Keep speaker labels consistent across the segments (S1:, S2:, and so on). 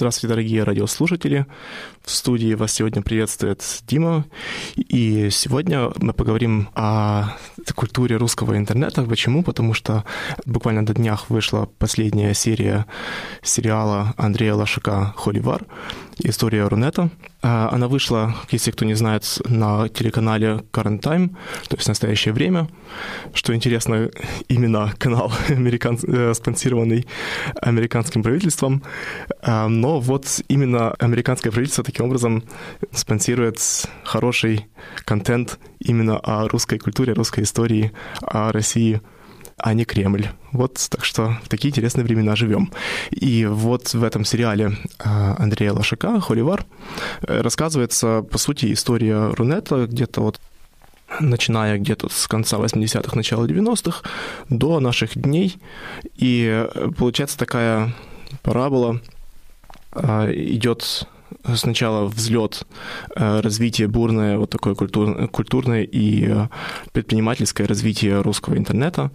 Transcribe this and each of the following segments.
S1: Здравствуйте, дорогие радиослушатели. В студии вас сегодня приветствует Дима. И сегодня мы поговорим о культуре русского интернета. Почему? Потому что буквально до днях вышла последняя серия сериала Андрея Лошака «Холивар. История Рунета». А, она вышла, если кто не знает, на телеканале Current Time, то есть настоящее время. Что интересно, именно канал американ... Э, спонсированный американским правительством. А, но вот именно американское правительство таким образом спонсирует хороший контент именно о русской культуре, русской истории, о России – а не Кремль. Вот так что в такие интересные времена живем. И вот в этом сериале а, Андрея Лошака «Холивар» э, рассказывается, по сути, история Рунета где-то вот начиная где-то с конца 80-х, начала 90-х до наших дней. И э, получается такая парабола а, идет сначала взлет, э, развитие бурное, вот такое культур, культурное и э, предпринимательское развитие русского интернета,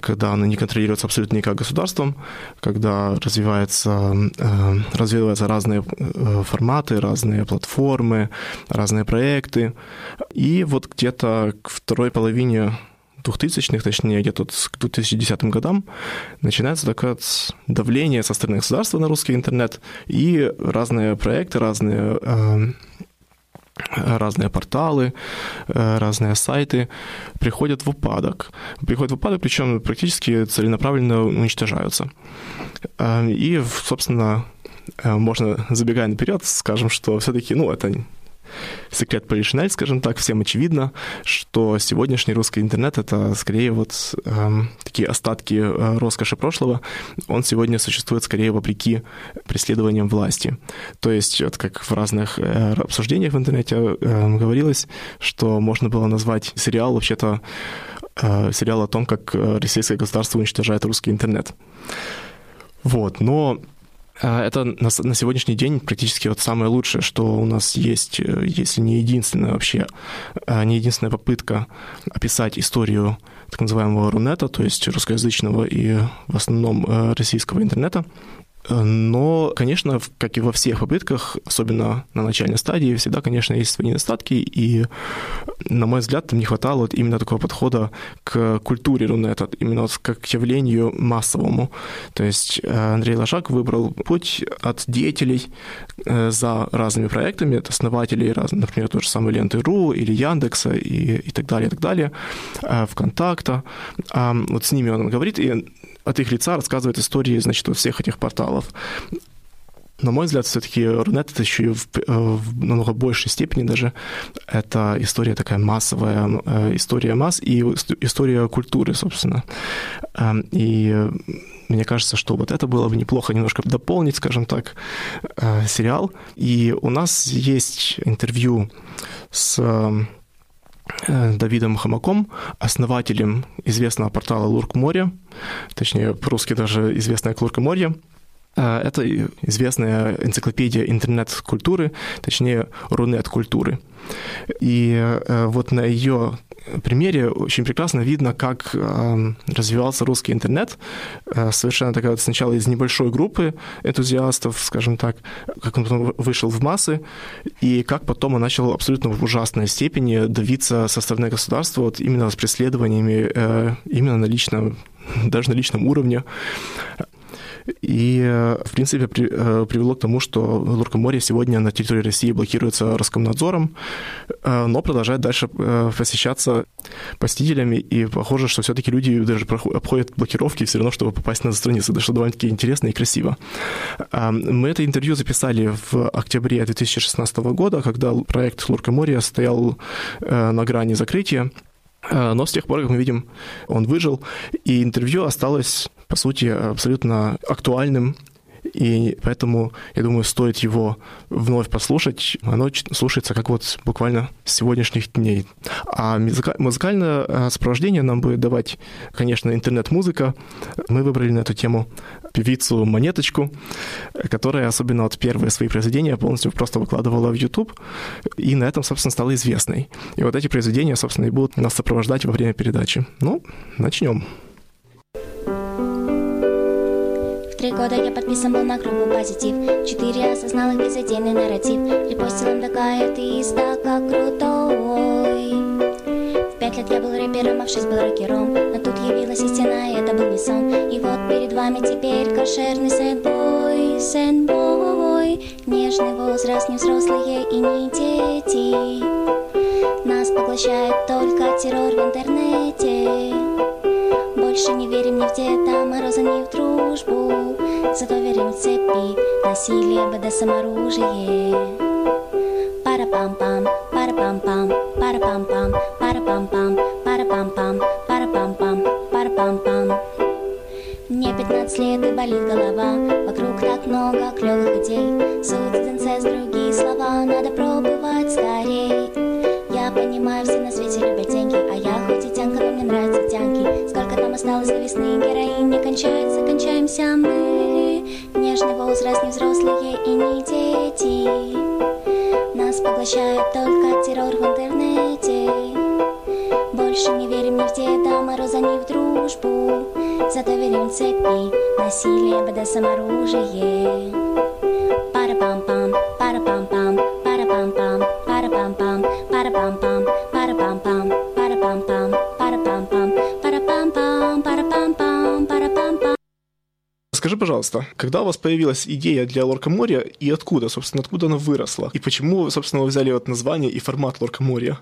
S1: когда оно не контролируется абсолютно никак государством, когда развивается, э, развиваются разные форматы, разные платформы, разные проекты. И вот где-то к второй половине 2000-х, точнее, где-то к 2010 годам, начинается такое давление со стороны государства на русский интернет, и разные проекты, разные э, разные порталы, э, разные сайты приходят в упадок. Приходят в упадок, причем практически целенаправленно уничтожаются. Э, и, собственно, можно, забегая наперед, скажем, что все-таки, ну, это секрет Полишинель, скажем так, всем очевидно, что сегодняшний русский интернет — это скорее вот э, такие остатки э, роскоши прошлого. Он сегодня существует скорее вопреки преследованиям власти. То есть, вот как в разных э, обсуждениях в интернете э, говорилось, что можно было назвать сериал вообще-то э, сериал о том, как э, российское государство уничтожает русский интернет. Вот, но это на, на сегодняшний день практически вот самое лучшее, что у нас есть, э, если не единственная вообще, а, не единственная попытка описать историю так называемого Рунета, то есть русскоязычного и в основном э, российского интернета. Но, конечно, как и во всех попытках, особенно на начальной стадии, всегда, конечно, есть свои недостатки, и, на мой взгляд, там не хватало вот именно такого подхода к культуре Рунета, именно вот как к явлению массовому. То есть э, Андрей Лошак выбрал путь от деятелей э, за разными проектами, от основателей, например, той же самой Ленты.ру или Яндекса и, и так далее, и так далее, э, ВКонтакта. Вот с ними он говорит, и от их лица рассказывает истории, значит, вот всех этих порталов. На мой взгляд, все-таки Рунет это еще и в, э, в намного большей степени даже это история такая массовая, э, история масс и история культуры, собственно. Эм, и мне кажется, что вот это было бы неплохо немножко дополнить, скажем так, э, сериал. И у нас есть интервью с Давидом Хамаком, основателем известного портала Лурк Море, точнее, по-русски даже известное Лурка Море. Э, это известная энциклопедия интернет-культуры, точнее, рунет-культуры. И э, вот на ее примере очень прекрасно видно, как э, развивался русский интернет. Э, совершенно такая вот сначала из небольшой группы энтузиастов, скажем так, как он вышел в массы, и как потом он начал абсолютно в ужасной степени давиться со стороны государства вот именно с преследованиями, именно на личном, даже на личном уровне. И, в принципе, при, привело к тому, что Луркоморье сегодня на территории России блокируется Роскомнадзором, но продолжает дальше посещаться посетителями, и похоже, что все-таки люди даже обходят блокировки все равно, чтобы попасть на страницу, что довольно-таки интересно и красиво. Мы это интервью записали в октябре 2016 года, когда проект Луркоморья стоял на грани закрытия. Э, но с тех пор, как мы видим, он выжил, и интервью осталось, по сути, абсолютно актуальным и поэтому, я думаю, стоит его вновь послушать. Оно слушается как вот буквально с сегодняшних дней. А музыкальное э, сопровождение нам будет давать, конечно, интернет-музыка. Мы выбрали на эту тему певицу Монеточку, которая особенно вот первые свои произведения полностью просто выкладывала в YouTube, и на этом, собственно, стала известной. И вот эти произведения, собственно, и будут нас сопровождать во время передачи. Ну, начнем.
S2: Три года я подписан был на группу позитив Четыре осознал их безотдельный нарратив. Репостил МДК, ты стал как крутой. В пять лет я был рэпером, а в шесть был рокером. Но тут явилась истина, и это был не сон. И вот перед вами теперь кошерный сэдбой Сэдбой Нежный возраст, не взрослые и не дети. Нас поглощает только террор в интернете больше не верим ни в Деда Мороза, ни в дружбу. Зато верим в цепи, насилие, БДСМ, оружие Пара-пам-пам, пара-пам-пам, пара-пам-пам, пара-пам-пам, пара-пам-пам, пара-пам-пам, пара-пам-пам. Мне 15 лет и болит голова Вокруг так много клевых идей. Суд, инцест, другие слова Надо пробовать скорей. Я понимаю, все Осталось до весны Героинь не кончается, кончаемся мы. Нежный возраст, не взрослые и не дети. Нас поглощает только террор в интернете. Больше не верим ни в Деда Мороза, ни в дружбу. Зато верим в цепи, насилие, БДСМ, оружие
S1: Скажи, пожалуйста, когда у вас появилась идея для Лоркоморья и откуда, собственно, откуда она выросла? И почему, собственно, вы взяли вот название и формат Лоркоморья?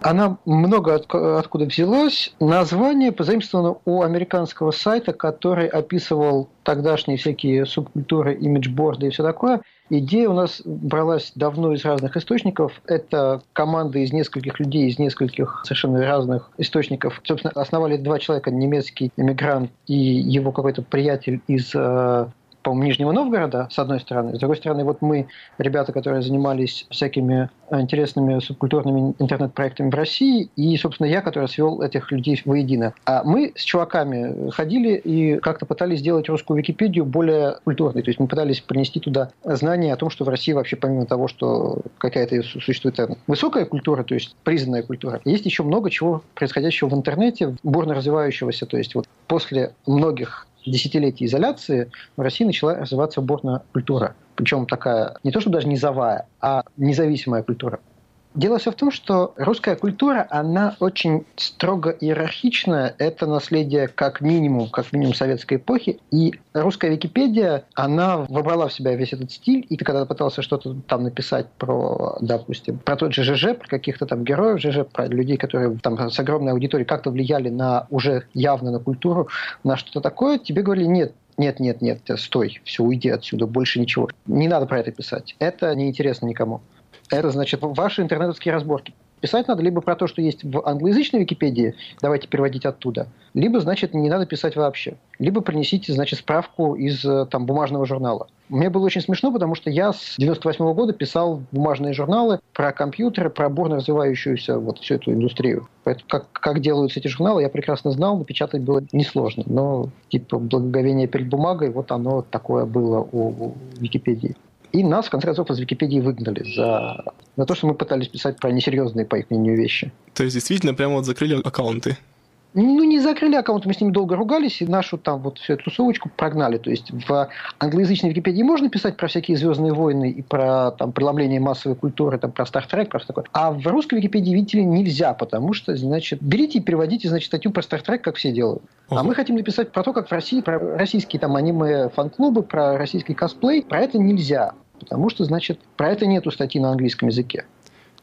S3: Она много от, откуда взялась. Название позаимствовано у американского сайта, который описывал тогдашние всякие субкультуры, имиджборды и все такое. Идея у нас бралась давно из разных источников. Это команда из нескольких людей, из нескольких совершенно разных источников. Собственно, основали два человека, немецкий иммигрант и его какой-то приятель из э, по-моему, Нижнего Новгорода, с одной стороны. С другой стороны, вот мы, ребята, которые занимались всякими интересными субкультурными интернет-проектами в России, и, собственно, я, который свел этих людей воедино. А мы с чуваками ходили и как-то пытались сделать русскую Википедию более культурной. То есть мы пытались принести туда знания о том, что в России вообще, помимо того, что какая-то существует высокая культура, то есть признанная культура, есть еще много чего происходящего в интернете, бурно развивающегося. То есть вот после многих десятилетий изоляции в России начала развиваться борная культура. Причем такая не то, что даже низовая, а независимая культура. Дело все в том, что русская культура, она очень строго иерархичная. Это наследие как минимум, как минимум советской эпохи. И русская Википедия, она вобрала в себя весь этот стиль. И ты когда пытался что-то там написать про, допустим, про тот же ЖЖ, про каких-то там героев ЖЖ, про людей, которые там с огромной аудиторией как-то влияли на уже явно на культуру, на что-то такое, тебе говорили, нет, нет, нет, нет, стой, все, уйди отсюда, больше ничего. Не надо про это писать. Это неинтересно никому. Это значит ваши интернетовские разборки. Писать надо либо про то, что есть в англоязычной Википедии, давайте переводить оттуда, либо, значит, не надо писать вообще. Либо принесите, значит, справку из э, там, бумажного журнала. Мне было очень смешно, потому что я с 98 -го года писал бумажные журналы про компьютеры, про бурно развивающуюся вот всю эту индустрию. Поэтому как, как делаются эти журналы, я прекрасно знал, напечатать было несложно. Но типа благоговение перед бумагой, вот оно такое было у, у Википедии. И нас, в конце концов, из Википедии выгнали за, за то, что мы пытались писать про несерьезные, по их мнению, вещи.
S1: То есть, действительно, прямо вот закрыли аккаунты?
S3: Ну, не закрыли аккаунт, мы с ними долго ругались, и нашу там вот всю эту тусовочку прогнали. То есть в англоязычной Википедии можно писать про всякие «Звездные войны» и про там, преломление массовой культуры, там, про Стартрек, про такое. А в русской Википедии, видите ли, нельзя, потому что, значит, берите и переводите, значит, статью про Стартрек, как все делают. А мы хотим написать про то, как в России, про российские там аниме-фан-клубы, про российский косплей. Про это нельзя, потому что, значит, про это нету статьи на английском языке.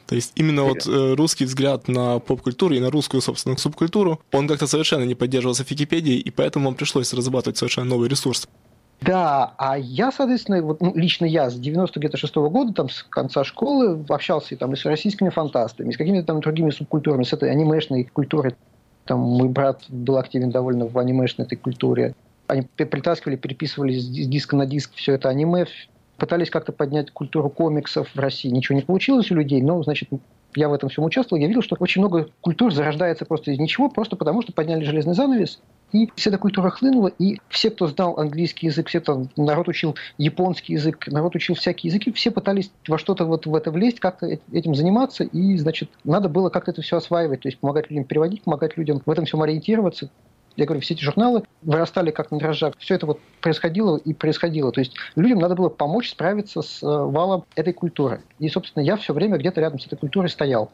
S1: То есть именно вот э, русский взгляд на поп-культуру и на русскую, собственно, субкультуру, он как-то совершенно не поддерживался в Википедии, и поэтому вам пришлось разрабатывать совершенно новый ресурс.
S3: Да, а я, соответственно, вот, ну, лично я с 96 -го года, там, с конца школы, общался там, и с российскими фантастами, и с какими-то там другими субкультурами, с этой анимешной культурой. Там мой брат был активен довольно в анимешной этой культуре. Они притаскивали, переписывали с диска на диск все это аниме, пытались как-то поднять культуру комиксов в России. Ничего не получилось у людей, но, значит, я в этом всем участвовал, я видел, что очень много культур зарождается просто из ничего, просто потому что подняли железный занавес, и вся эта культура хлынула, и все, кто знал английский язык, все, кто народ учил японский язык, народ учил всякие языки, все пытались во что-то вот в это влезть, как-то этим заниматься, и, значит, надо было как-то это все осваивать, то есть помогать людям переводить, помогать людям в этом всем ориентироваться, я говорю, все эти журналы вырастали как на дрожжах. Все это вот происходило и происходило. То есть людям надо было помочь справиться с э, валом этой культуры. И, собственно, я все время где-то рядом с этой культурой стоял.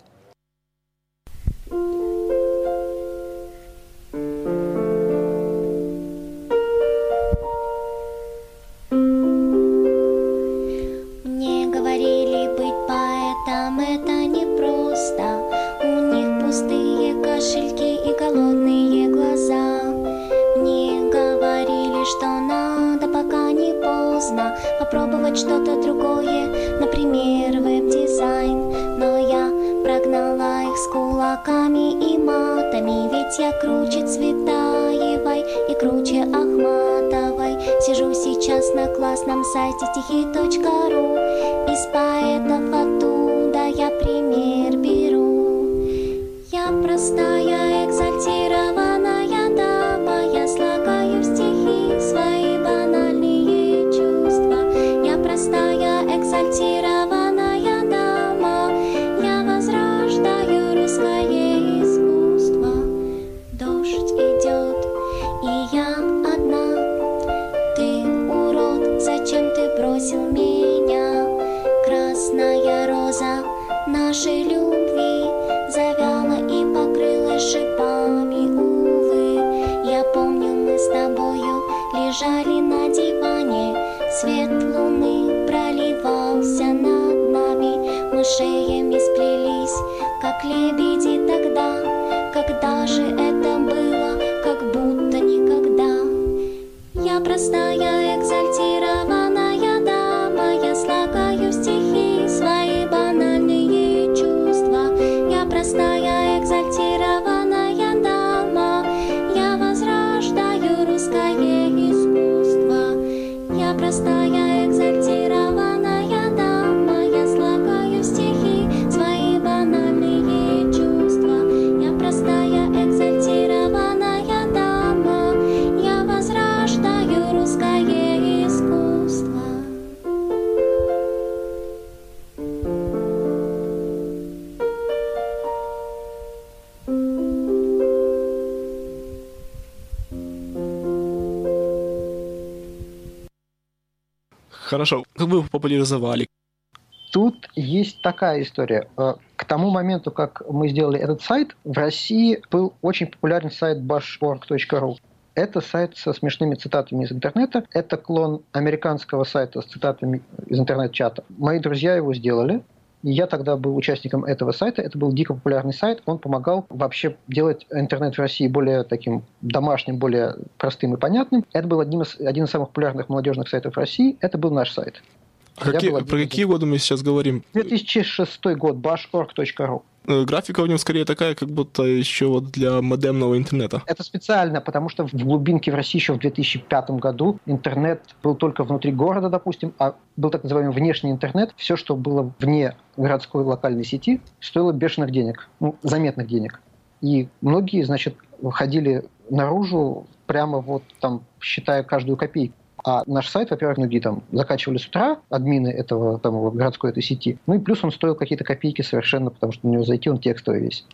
S1: Хорошо, как вы его популяризовали?
S3: Тут есть такая история. Э, К тому моменту, как мы сделали этот сайт, в России был очень популярен сайт bashorg.ru. Это сайт со смешными цитатами из интернета. Это клон американского сайта с цитатами из интернет-чата. Мои друзья его сделали. И я тогда был участником этого сайта. Это был дико популярный сайт. Он помогал вообще делать интернет в России более таким домашним, более простым и понятным. Это был одним из, один из самых популярных молодежных сайтов России. Это был наш сайт.
S1: А какие- про какие годы мы сейчас говорим?
S3: 2006 год, bashorg.ru.
S1: Э, Графика в нем скорее такая, как будто еще вот для модемного интернета.
S3: Это специально, потому что в глубинке в России еще в 2005 году интернет был только внутри города, допустим, а был так называемый внешний интернет. Все, что было вне городской локальной сети, стоило бешеных денег, ну, заметных денег. И многие, значит, ходили наружу прямо вот там, считая каждую копейку. А наш сайт, во-первых, многие там закачивали с утра, админы этого там, вот, городской этой сети. Ну и плюс он стоил какие-то копейки совершенно, потому что на него зайти он текстовый весь.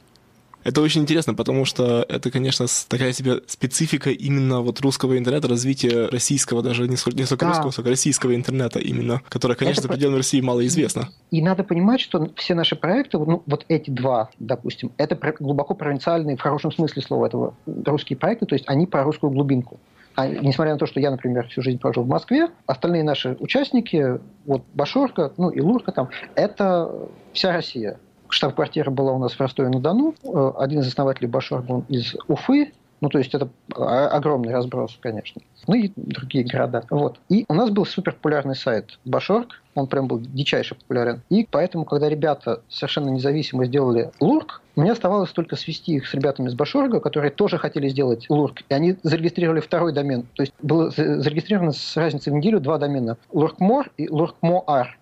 S1: Это очень интересно, потому что это, конечно, такая себе специфика именно вот русского интернета, развития российского, даже не сколько, не сколько да. русского, сколько российского интернета именно, которое, конечно, это за пределами России мало известно.
S3: И надо понимать, что все наши проекты, ну, вот эти два, допустим, это глубоко провинциальные, в хорошем смысле слова этого, русские проекты, то есть они про русскую глубинку. А несмотря на то, что я, например, всю жизнь прожил в Москве, остальные наши участники, вот Башорка, ну и Лурка там, это вся Россия штаб-квартира была у нас в Ростове-на-Дону. Э, один из основателей Башар был из Уфы. Ну, то есть это огромный разброс, конечно. Ну и другие города. Вот. И у нас был супер популярный сайт Башорг. Он прям был дичайше популярен. И поэтому, когда ребята совершенно независимо сделали Лурк, мне оставалось только свести их с ребятами из Башорга, которые тоже хотели сделать Лурк. И они зарегистрировали второй домен. То есть было зарегистрировано с разницей в неделю два домена. Луркмор и Луркмоар.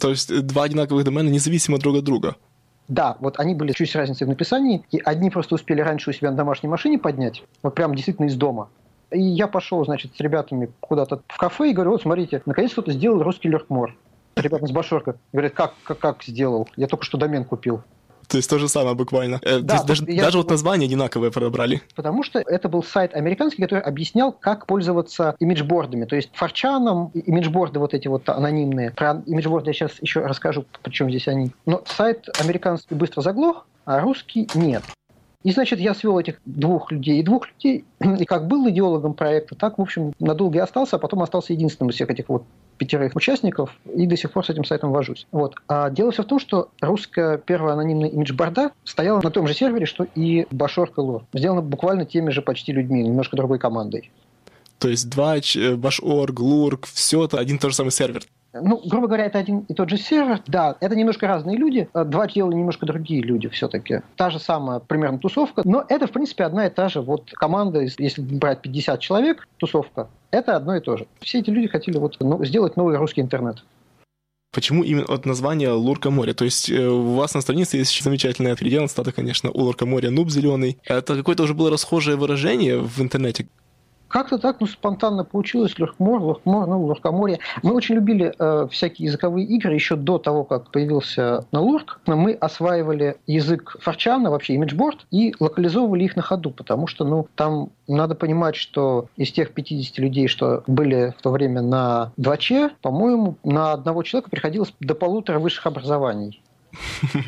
S1: То есть два одинаковых домена независимо друг от друга.
S3: Да, вот они были чуть с разницей в написании, и одни просто успели раньше у себя на домашней машине поднять, вот прям действительно из дома. И я пошел, значит, с ребятами куда-то в кафе и говорю, вот смотрите, наконец кто-то сделал русский легкмор. Ребята с Башорка говорят, как, как, как сделал? Я только что домен купил.
S1: То есть то же самое буквально. Э, да, даже, я... даже вот название одинаковое подобрали.
S3: Потому что это был сайт американский, который объяснял, как пользоваться имиджбордами. То есть форчаном, имиджборды вот эти вот анонимные. Про имиджборды я сейчас еще расскажу, почему здесь они. Но сайт американский быстро заглох, а русский нет. И, значит, я свел этих двух людей и двух людей, и как был идеологом проекта, так, в общем, надолго и остался, а потом остался единственным из всех этих вот пятерых участников, и до сих пор с этим сайтом вожусь. Вот. А дело все в том, что русская первая анонимная имидж-борда стояла на том же сервере, что и Башорка Лор. Сделана буквально теми же почти людьми, немножко другой командой.
S1: То есть Двач, Башорг, Лурк, все это один и тот же самый сервер.
S3: Ну, грубо говоря, это один и тот же сервер. Да, это немножко разные люди. А два тела немножко другие люди все-таки. Та же самая примерно тусовка. Но это, в принципе, одна и та же вот команда, если брать 50 человек, тусовка, это одно и то же. Все эти люди хотели вот ну, сделать новый русский интернет.
S1: Почему именно от названия Лурка море? То есть э, у вас на странице есть замечательное определение стата, конечно, у Лурка моря нуб зеленый. Это какое-то уже было расхожее выражение в интернете.
S3: Как-то так, ну, спонтанно получилось, Легкмор, Легкмор, ну, Легкоморье. Мы очень любили э, всякие языковые игры еще до того, как появился на Лурк. Мы осваивали язык Форчана, вообще имиджборд, и локализовывали их на ходу, потому что, ну, там надо понимать, что из тех 50 людей, что были в то время на 2Ч, по-моему, на одного человека приходилось до полутора высших образований.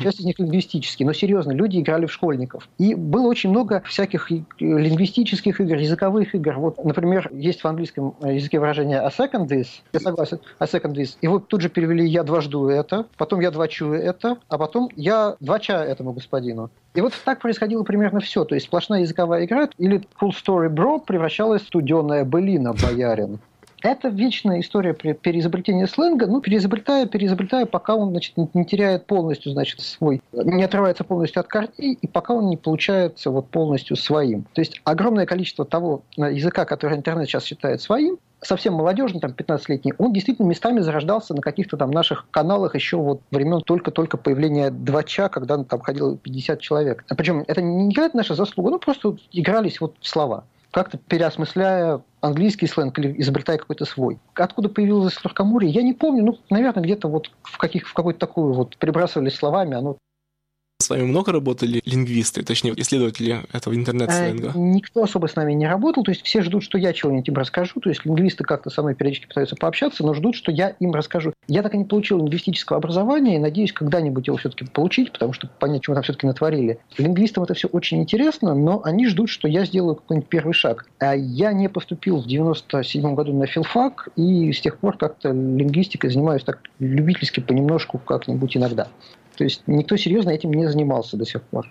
S3: Часть из них лингвистические, но серьезно, люди играли в школьников. И было очень много всяких лингвистических игр, языковых игр. Вот, например, есть в английском языке выражение a second this, я согласен, a second this. Вот тут же перевели я дважду это, потом я двачу это, а потом я двача этому господину. И вот так происходило примерно все. То есть сплошная языковая игра или full story bro превращалась в студеная былина боярин. Это вечная история переизобретения сленга, ну, переизобретая, переизобретая, пока он, значит, не теряет полностью, значит, свой, не отрывается полностью от корней, и пока он не получается вот полностью своим. То есть огромное количество того э, языка, который интернет сейчас считает своим, совсем молодежный, там, 15-летний, он действительно местами зарождался на каких-то там наших каналах еще вот времен только-только появления Двача, когда там ходило 50 человек. Причем это не какая-то наша заслуга, ну, просто игрались вот в слова как-то переосмысляя английский сленг или изобретая какой-то свой. Откуда появилось легкоморье, я не помню. Ну, наверное, где-то вот в, каких, в какую-то такую вот перебрасывались словами, оно
S1: с вами много работали лингвисты, точнее, исследователи этого интернет-сленга?
S3: Э, никто особо с нами не работал, то есть все ждут, что я чего-нибудь им расскажу, то есть лингвисты как-то со мной периодически пытаются пообщаться, но ждут, что я им расскажу. Я так и не получил лингвистического образования и надеюсь когда-нибудь его все-таки получить, потому что понять, чего там все-таки натворили. Лингвистам это все очень интересно, но они ждут, что я сделаю какой-нибудь первый шаг. А я не поступил в 97 году на филфак, и с тех пор как-то лингвистикой занимаюсь так любительски понемножку как-нибудь иногда. То есть никто серьезно этим не занимался до сих пор.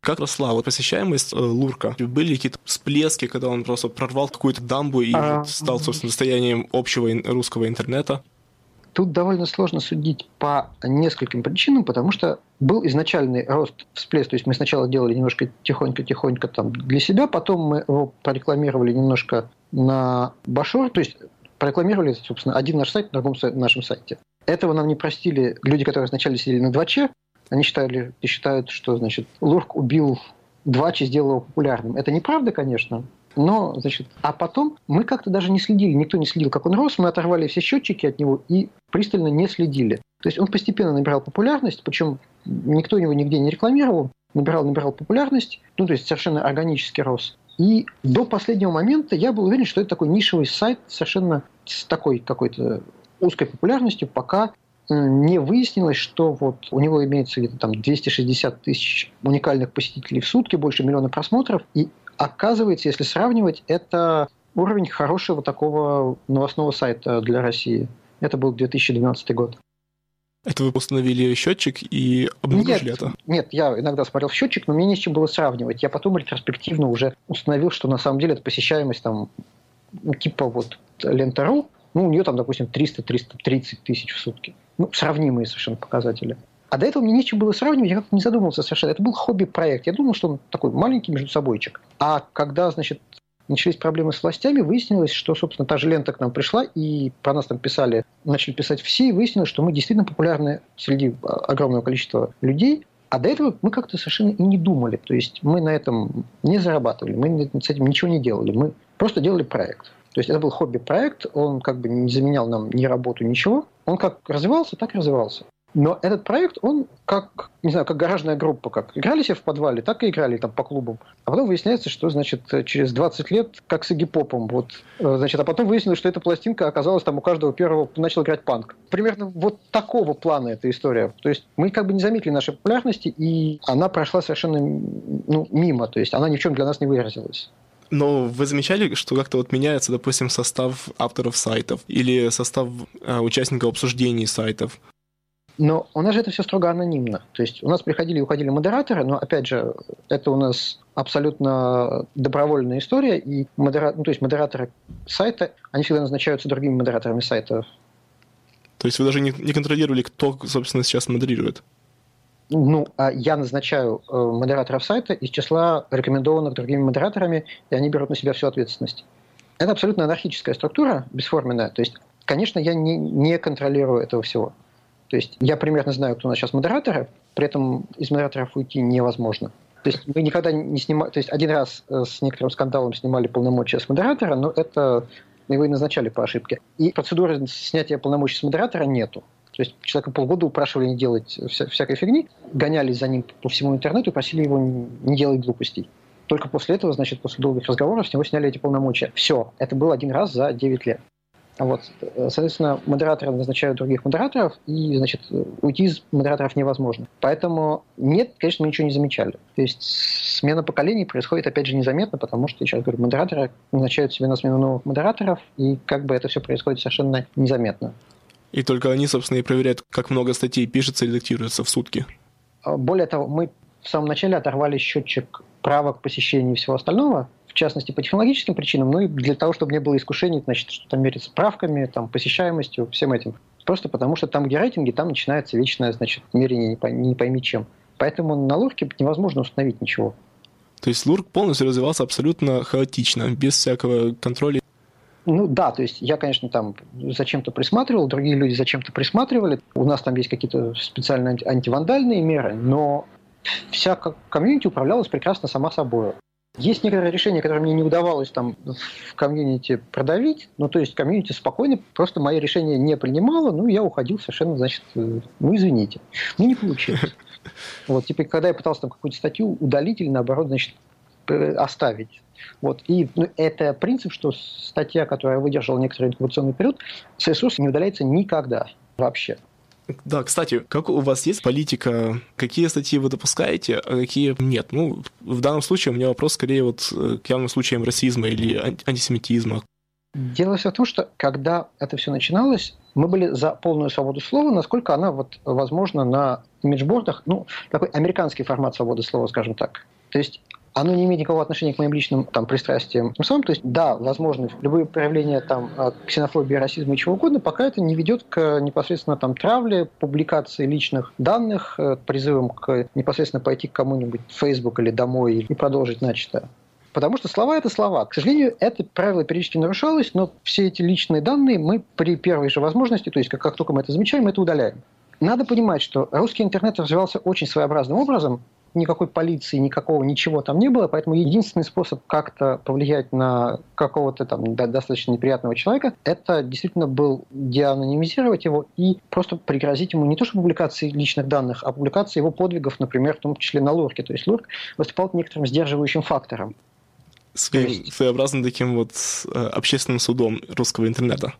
S1: Как росла вот посещаемость э, Лурка? Были какие-то всплески, когда он просто прорвал какую-то дамбу и а... вот стал, собственно, достоянием общего русского интернета?
S3: Тут довольно сложно судить по нескольким причинам, потому что был изначальный рост всплеск. То есть мы сначала делали немножко тихонько-тихонько там для себя, потом мы его прорекламировали немножко на Башор, то есть прорекламировали, собственно, один наш сайт на другом нашем сайте. Этого нам не простили люди, которые сначала сидели на 2Ч. Они считали и считают, что, значит, Лурк убил 2Ч, сделал его популярным. Это неправда, конечно, но, значит, а потом мы как-то даже не следили, никто не следил, как он рос, мы оторвали все счетчики от него и пристально не следили. То есть он постепенно набирал популярность, причем никто его нигде не рекламировал. набирал, набирал популярность, ну, то есть совершенно органически рос. И до последнего момента я был уверен, что это такой нишевый сайт совершенно с такой какой-то узкой популярностью, пока не выяснилось, что вот у него имеется где-то там 260 тысяч уникальных посетителей в сутки, больше миллиона просмотров, и оказывается, если сравнивать, это уровень хорошего такого новостного сайта для России. Это был 2012 год.
S1: Это вы установили счетчик и обнаружили
S3: нет,
S1: это?
S3: Нет, я иногда смотрел счетчик, но мне не с чем было сравнивать. Я потом ретроспективно уже установил, что на самом деле это посещаемость там ну, типа вот Лента.ру, ну, у нее там, допустим, 300-330 тысяч в сутки. Ну, сравнимые совершенно показатели. А до этого мне нечем было сравнивать, я как-то не задумывался совершенно. Это был хобби-проект. Я думал, что он такой маленький между собойчик. А когда, значит, начались проблемы с властями, выяснилось, что, собственно, та же лента к нам пришла, и про нас там писали, начали писать все, и выяснилось, что мы действительно популярны среди огромного количества людей, а до этого мы как-то совершенно и не думали. То есть мы на этом не зарабатывали, мы с этим ничего не делали. Мы просто делали проект. То есть это был хобби-проект, он как бы не заменял нам ни работу, ничего. Он как развивался, так и развивался. Но этот проект, он как, не знаю, как гаражная группа, как играли себе в подвале, так и играли там по клубам. А потом выясняется, что, значит, через 20 лет, как с Игипопом, вот, э, значит, а потом выяснилось, что эта пластинка оказалась там у каждого первого начал играть панк. Примерно вот такого плана эта история. То есть мы как бы не заметили нашей популярности, и она прошла совершенно ну, мимо, то есть она ни в чем для нас не выразилась.
S1: Но вы замечали, что как-то вот меняется, допустим, состав авторов сайтов или состав э, участников обсуждений сайтов?
S3: Но у нас же это все строго анонимно. То есть у нас приходили и уходили модераторы, но опять же, это у нас абсолютно добровольная история, и модера... ну, то есть модераторы сайта, они всегда назначаются другими модераторами сайта.
S1: То есть вы даже не, не контролировали, кто, собственно, сейчас модерирует?
S3: Ну, а я назначаю э, модераторов сайта из числа рекомендованных другими модераторами, и они берут на себя всю ответственность. Это абсолютно анархическая структура, бесформенная. То есть, конечно, я не, не контролирую этого всего. То есть я примерно знаю, кто у нас сейчас модераторы, при этом из модераторов уйти невозможно. То есть мы никогда не снимали... То есть один раз э, с некоторым скандалом снимали полномочия с модератора, но это его и назначали по ошибке. И процедуры снятия полномочий с модератора нету. То есть человека полгода упрашивали не делать вся, всякой фигни, гонялись за ним по всему интернету и просили его не делать глупостей. Только после этого, значит, после долгих разговоров с него сняли эти полномочия. Все. Это был один раз за 9 лет. Вот. Соответственно, модераторы назначают других модераторов, и, значит, уйти из модераторов невозможно. Поэтому нет, конечно, мы ничего не замечали. То есть смена поколений происходит, опять же, незаметно, потому что, сейчас говорю, модераторы назначают себе на смену новых модераторов, и как бы это все происходит совершенно незаметно.
S1: И только они, собственно, и проверяют, как много статей пишется и редактируется в сутки.
S3: А, более того, мы в самом начале оторвали счетчик правок посещения и всего остального, в частности, по технологическим причинам, ну и для того, чтобы не было искушений, значит, что там мериться правками, там, посещаемостью, всем этим. Просто потому, что там, где рейтинги, там начинается вечное, значит, мерение не, пойми, не пойми чем. Поэтому на лурке невозможно установить ничего.
S1: То есть лурк полностью развивался абсолютно хаотично, без всякого контроля?
S3: Ну да, то есть я, конечно, там зачем-то присматривал, другие люди зачем-то присматривали. У нас там есть какие-то специальные антивандальные меры, но вся комьюнити управлялась прекрасно сама собой. Есть некоторые решения, которые мне не удавалось там в комьюнити продавить. Ну, то есть комьюнити спокойно просто мои решения не принимало, ну, я уходил совершенно, значит, э, ну, извините. Ну, не получилось. Вот, теперь, когда я пытался там какую-то статью удалить или, наоборот, значит, оставить. Вот. И ну, это принцип, что статья, которая выдержала некоторый инкубационный период, с ресурса не удаляется никогда вообще.
S1: Да, кстати, как у вас есть политика, какие статьи вы допускаете, а какие нет? Ну, в данном случае у меня вопрос скорее вот э, к явным случаям расизма или антисемитизма.
S3: Дело все в том, что когда это все начиналось, мы были за полную свободу слова, насколько она вот возможна на имиджбордах, ну, такой американский формат свободы слова, скажем так. То есть оно не имеет никакого отношения к моим личным там, пристрастиям. Самым, то есть, да, возможно, любые проявления там, а, ксенофобии, расизма и чего угодно, пока это не ведет к непосредственно там, травле, публикации личных данных, э, призывам к непосредственно пойти к кому-нибудь в Facebook или домой и продолжить начатое. Потому что слова – это слова. К сожалению, это правило периодически нарушалось, но все эти личные данные мы при первой же возможности, то есть как, как только мы это замечаем, мы это удаляем. Надо понимать, что русский интернет развивался очень своеобразным образом, никакой полиции, никакого ничего там не было, поэтому единственный способ как-то повлиять на какого-то там достаточно неприятного человека, это действительно был деанонимизировать его и просто пригрозить ему не то что публикации личных данных, а публикации его подвигов, например, в том числе на Лурке. То есть Лурк выступал некоторым сдерживающим фактором.
S1: Своим, своеобразным таким вот э, общественным судом русского интернета.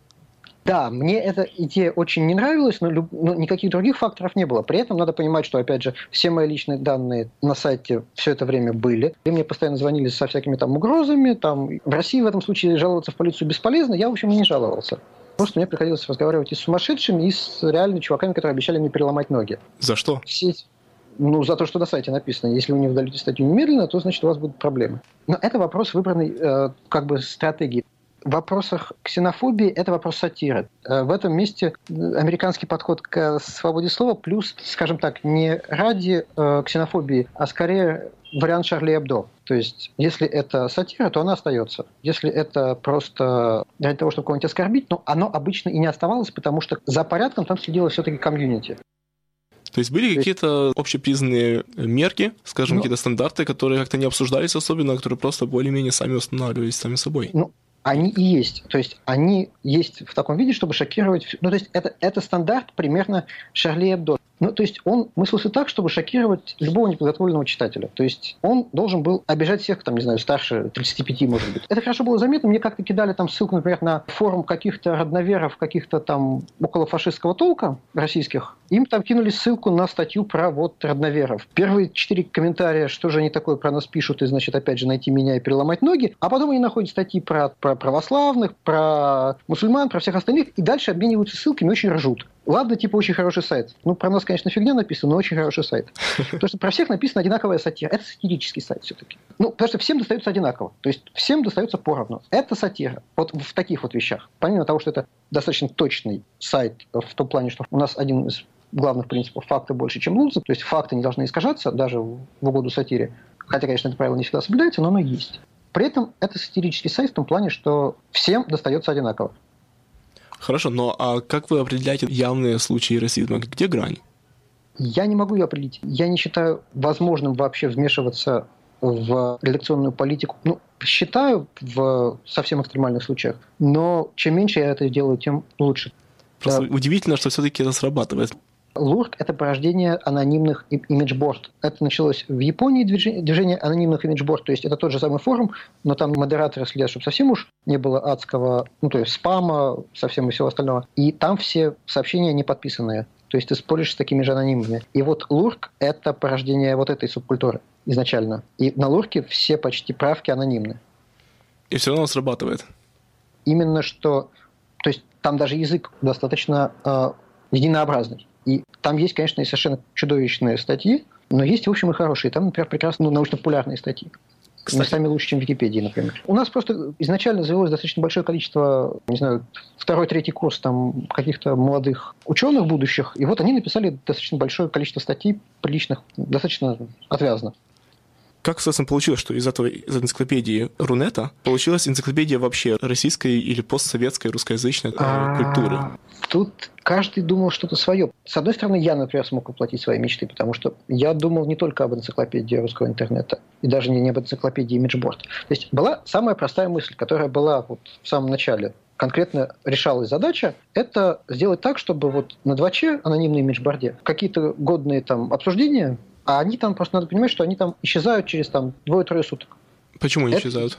S3: Да, мне эта идея очень не нравилась, но, но никаких других факторов не было. При этом надо понимать, что, опять же, все мои личные данные на сайте все это время были. И мне постоянно звонили со всякими там угрозами. Там. В России в этом случае жаловаться в полицию бесполезно. Я, в общем, и не жаловался. Просто мне приходилось разговаривать и с сумасшедшими, и с реальными чуваками, которые обещали мне переломать ноги.
S1: За что?
S3: Все, ну, за то, что на сайте написано. Если вы не удалите статью немедленно, то, значит, у вас будут проблемы. Но это вопрос выбранной э, как бы стратегии в вопросах ксенофобии это вопрос сатиры. Э, в этом месте американский подход к свободе слова плюс, скажем так, не ради э, ксенофобии, а скорее вариант Шарли Эбдо. То есть, если это сатира, то она остается. Если это просто для того, чтобы кого-нибудь оскорбить, но оно обычно и не оставалось, потому что за порядком там следило все-таки комьюнити.
S1: То есть были какие-то общепризнанные мерки, скажем, ну, какие-то стандарты, которые как-то не обсуждались особенно, а которые просто более-менее сами устанавливались сами собой?
S3: Ну, они и есть. То есть они есть в таком виде, чтобы шокировать. Ну, то есть это, это стандарт примерно Шарли Эбдо. Ну, то есть он мыслился так, чтобы шокировать любого неподготовленного читателя. То есть он должен был обижать всех, там, не знаю, старше 35, может быть. Это хорошо было заметно. Мне как-то кидали там ссылку, например, на форум каких-то родноверов, каких-то там около фашистского толка российских. Им там кинули ссылку на статью про вот родноверов. Первые четыре комментария, что же они такое про нас пишут, и, значит, опять же, найти меня и переломать ноги. А потом они находят статьи про, про православных, про мусульман, про всех остальных, и дальше обмениваются ссылками и очень ржут. Ладно, типа, очень хороший сайт. Ну, про нас, конечно, фигня написана, но очень хороший сайт. Потому что про всех написана одинаковая сатира. Это сатирический сайт все-таки. Ну, потому что всем достается одинаково. То есть всем достается поровну. Это сатира. Вот в таких вот вещах. Помимо того, что это достаточно точный сайт в том плане, что у нас один из главных принципов факты больше, чем лузы. То есть факты не должны искажаться даже в угоду сатире. Хотя, конечно, это правило не всегда соблюдается, но оно есть. При этом это сатирический сайт в том плане, что всем достается одинаково.
S1: Хорошо, но а как вы определяете явные случаи расизма? Где грань?
S3: Я не могу ее определить. Я не считаю возможным вообще вмешиваться в редакционную политику. Ну, считаю в совсем экстремальных случаях, но чем меньше я это делаю, тем лучше.
S1: Просто да. удивительно, что все-таки это срабатывает.
S3: Лурк – это порождение анонимных имиджборд. Это началось в Японии, движение, движение анонимных имиджборд, то есть это тот же самый форум, но там модераторы следят, чтобы совсем уж не было адского, ну, то есть спама, совсем и всего остального. И там все сообщения не подписанные. То есть ты споришь с такими же анонимами. И вот Лурк – это порождение вот этой субкультуры изначально. И на Лурке все почти правки анонимны.
S1: И все равно срабатывает.
S3: Именно что... То есть там даже язык достаточно э, единообразный. И там есть, конечно, и совершенно чудовищные статьи, но есть, в общем, и хорошие. Там, например, прекрасно ну, научно-популярные статьи. Кстати. Местами лучше, чем в Википедии, например. У нас просто изначально завелось достаточно большое количество, не знаю, второй, третий курс там каких-то молодых ученых будущих, и вот они написали достаточно большое количество статей приличных, достаточно отвязно.
S1: Как, собственно, получилось, что из этого из энциклопедии Рунета получилась энциклопедия вообще российской или постсоветской русскоязычной а, культуры?
S3: Тут каждый думал что-то свое. С одной стороны, я, например, смог воплотить свои мечты, потому что я думал не только об энциклопедии русского интернета, и даже не об энциклопедии Imageboard. То есть была самая простая мысль, которая была вот в самом начале конкретно решалась задача, это сделать так, чтобы вот на 2Ч, анонимной имиджборде, какие-то годные там обсуждения а они там, просто надо понимать, что они там исчезают через там двое-трое суток.
S1: Почему они исчезают?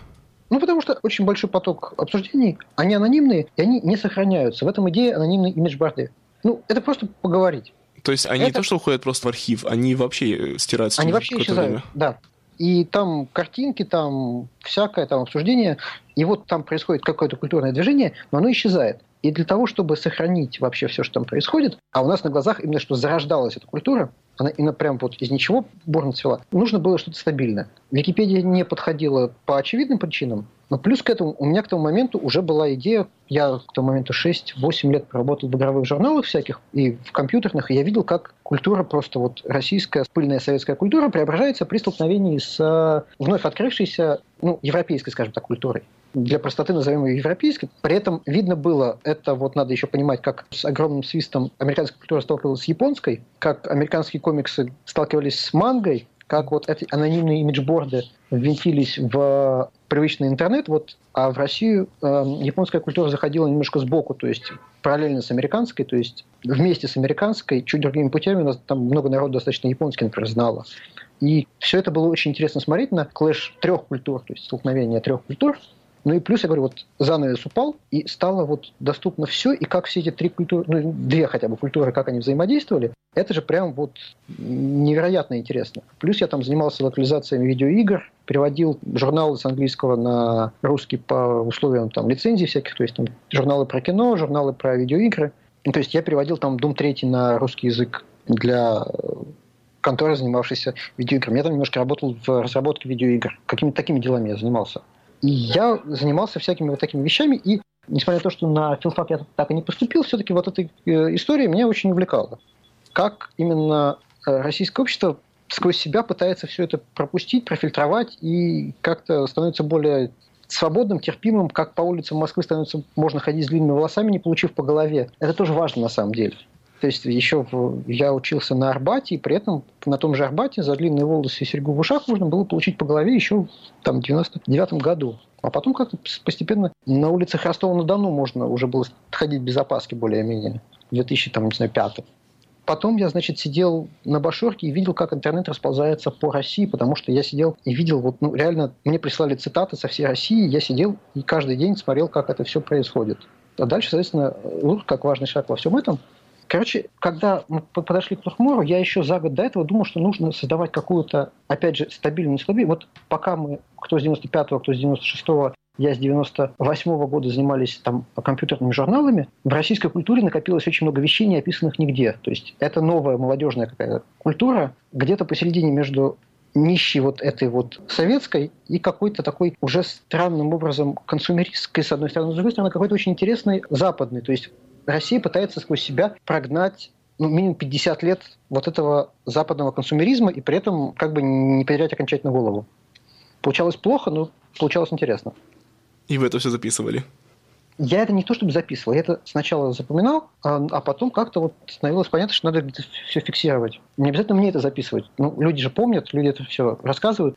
S3: Ну, потому что очень большой поток обсуждений, они анонимные, и они не сохраняются. В этом идея анонимной имиджборды. Ну, это просто поговорить.
S1: То есть они это... не то, что уходят просто в архив, они вообще э, стираются.
S3: Они вообще исчезают, время. да. И там картинки, там всякое там обсуждение, и вот там происходит какое-то культурное движение, но оно исчезает. И для того, чтобы сохранить вообще все, что там происходит, а у нас на глазах именно что зарождалась эта культура, она именно прям вот из ничего бурно цвела, нужно было что-то стабильное. Википедия не подходила по очевидным причинам, но плюс к этому у меня к тому моменту уже была идея, я к тому моменту 6-8 лет проработал в игровых журналах всяких и в компьютерных, и я видел, как культура просто вот российская, пыльная советская культура преображается при столкновении с э, вновь открывшейся, ну, европейской, скажем так, культурой для простоты назовем ее европейской. При этом видно было, это вот надо еще понимать, как с огромным свистом американская культура сталкивалась с японской, как американские комиксы сталкивались с мангой, как вот эти анонимные имиджборды ввинтились в привычный интернет, вот, а в Россию э, японская культура заходила немножко сбоку, то есть параллельно с американской, то есть вместе с американской, чуть другими путями, у нас там много народу достаточно японский, например, знало. И все это было очень интересно смотреть на клэш трех культур, то есть столкновение трех культур, ну и плюс, я говорю, вот занавес упал, и стало вот доступно все, и как все эти три культуры, ну, две хотя бы культуры, как они взаимодействовали, это же прям вот невероятно интересно. Плюс я там занимался локализациями видеоигр, переводил журналы с английского на русский по условиям там лицензий всяких, то есть там журналы про кино, журналы про видеоигры. Ну, то есть я переводил там Doom 3 на русский язык для конторы, занимавшейся видеоиграми. Я там немножко работал в разработке видеоигр. Какими-то такими делами я занимался. И я занимался всякими вот такими вещами, и несмотря на то, что на филфак я так и не поступил, все-таки вот эта э, история меня очень увлекала. Как именно э, российское общество сквозь себя пытается все это пропустить, профильтровать и как-то становится более свободным, терпимым, как по улицам Москвы становится можно ходить с длинными волосами, не получив по голове. Это тоже важно на самом деле. То есть еще в, я учился на Арбате, и при этом на том же Арбате за длинные волосы и серьгу в ушах можно было получить по голове еще там, в 99 году. А потом как-то постепенно на улицах Ростова-на-Дону можно уже было ходить без опаски более-менее. В 2005 Потом я, значит, сидел на башорке и видел, как интернет расползается по России, потому что я сидел и видел, вот, ну, реально, мне прислали цитаты со всей России, я сидел и каждый день смотрел, как это все происходит. А дальше, соответственно, Лур, как важный шаг во всем этом, Короче, когда мы подошли к Турхмору, я еще за год до этого думал, что нужно создавать какую-то, опять же, стабильную стабильную. Вот пока мы, кто с 95-го, кто с 96-го, я с 98-го года занимались там компьютерными журналами, в российской культуре накопилось очень много вещей, не описанных нигде. То есть это новая молодежная какая-то культура, где-то посередине между нищей вот этой вот советской и какой-то такой уже странным образом консумеристской, с одной стороны, с другой стороны, какой-то очень интересный западный. То есть Россия пытается сквозь себя прогнать ну, минимум 50 лет вот этого западного консумеризма и при этом как бы не потерять окончательно голову. Получалось плохо, но получалось интересно.
S1: И вы это все записывали?
S3: Я это не то чтобы записывал, я это сначала запоминал, а, а потом как-то вот становилось понятно, что надо все фиксировать. Не обязательно мне это записывать. Ну, люди же помнят, люди это все рассказывают.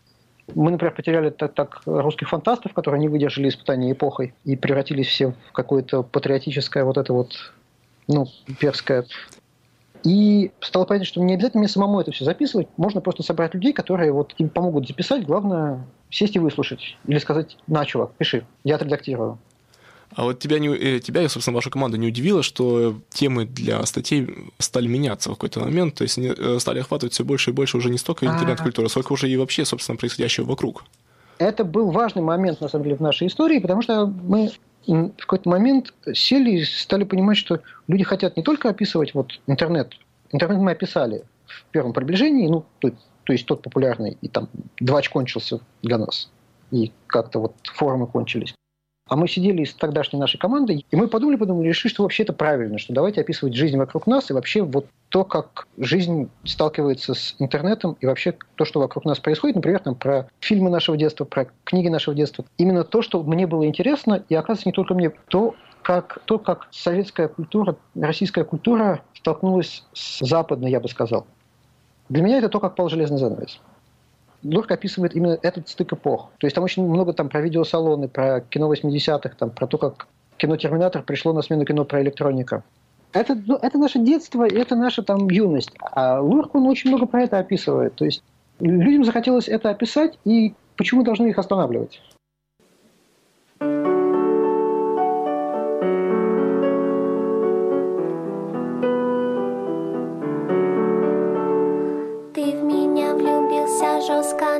S3: Мы, например, потеряли так, так русских фантастов, которые не выдержали испытания эпохой и превратились все в какое-то патриотическое вот это вот, ну, перское. И стало понятно, что не обязательно мне самому это все записывать. Можно просто собрать людей, которые вот им помогут записать. Главное, сесть и выслушать. Или сказать, на, чувак, пиши, я отредактирую.
S1: А вот тебя, не, э, тебя и, собственно, вашу команду не удивило, что темы для статей стали меняться в какой-то момент, то есть они э, стали охватывать все больше и больше уже не столько интернет-культуры, сколько уже и вообще, собственно, происходящего вокруг?
S3: Это был важный момент, на самом деле, в нашей истории, потому что мы в какой-то момент сели и стали понимать, что люди хотят не только описывать вот интернет. Интернет мы описали в первом приближении, ну, то, то есть тот популярный, и там двач кончился для нас, и как-то вот форумы кончились. А мы сидели с тогдашней нашей командой, и мы подумали, подумали, решили, что вообще это правильно, что давайте описывать жизнь вокруг нас и вообще вот то, как жизнь сталкивается с интернетом и вообще то, что вокруг нас происходит, например, там, про фильмы нашего детства, про книги нашего детства. Именно то, что мне было интересно, и оказывается не только мне, то, как, то, как советская культура, российская культура столкнулась с западной, я бы сказал. Для меня это то, как пал железный занавес. Лурк описывает именно этот стык эпох. То есть там очень много там про видеосалоны, про кино 80-х, там, про то, как кино «Терминатор» пришло на смену кино про электроника. Это, ну, это наше детство, это наша там юность. А Лурк, он очень много про это описывает. То есть людям захотелось это описать, и почему должны их останавливать?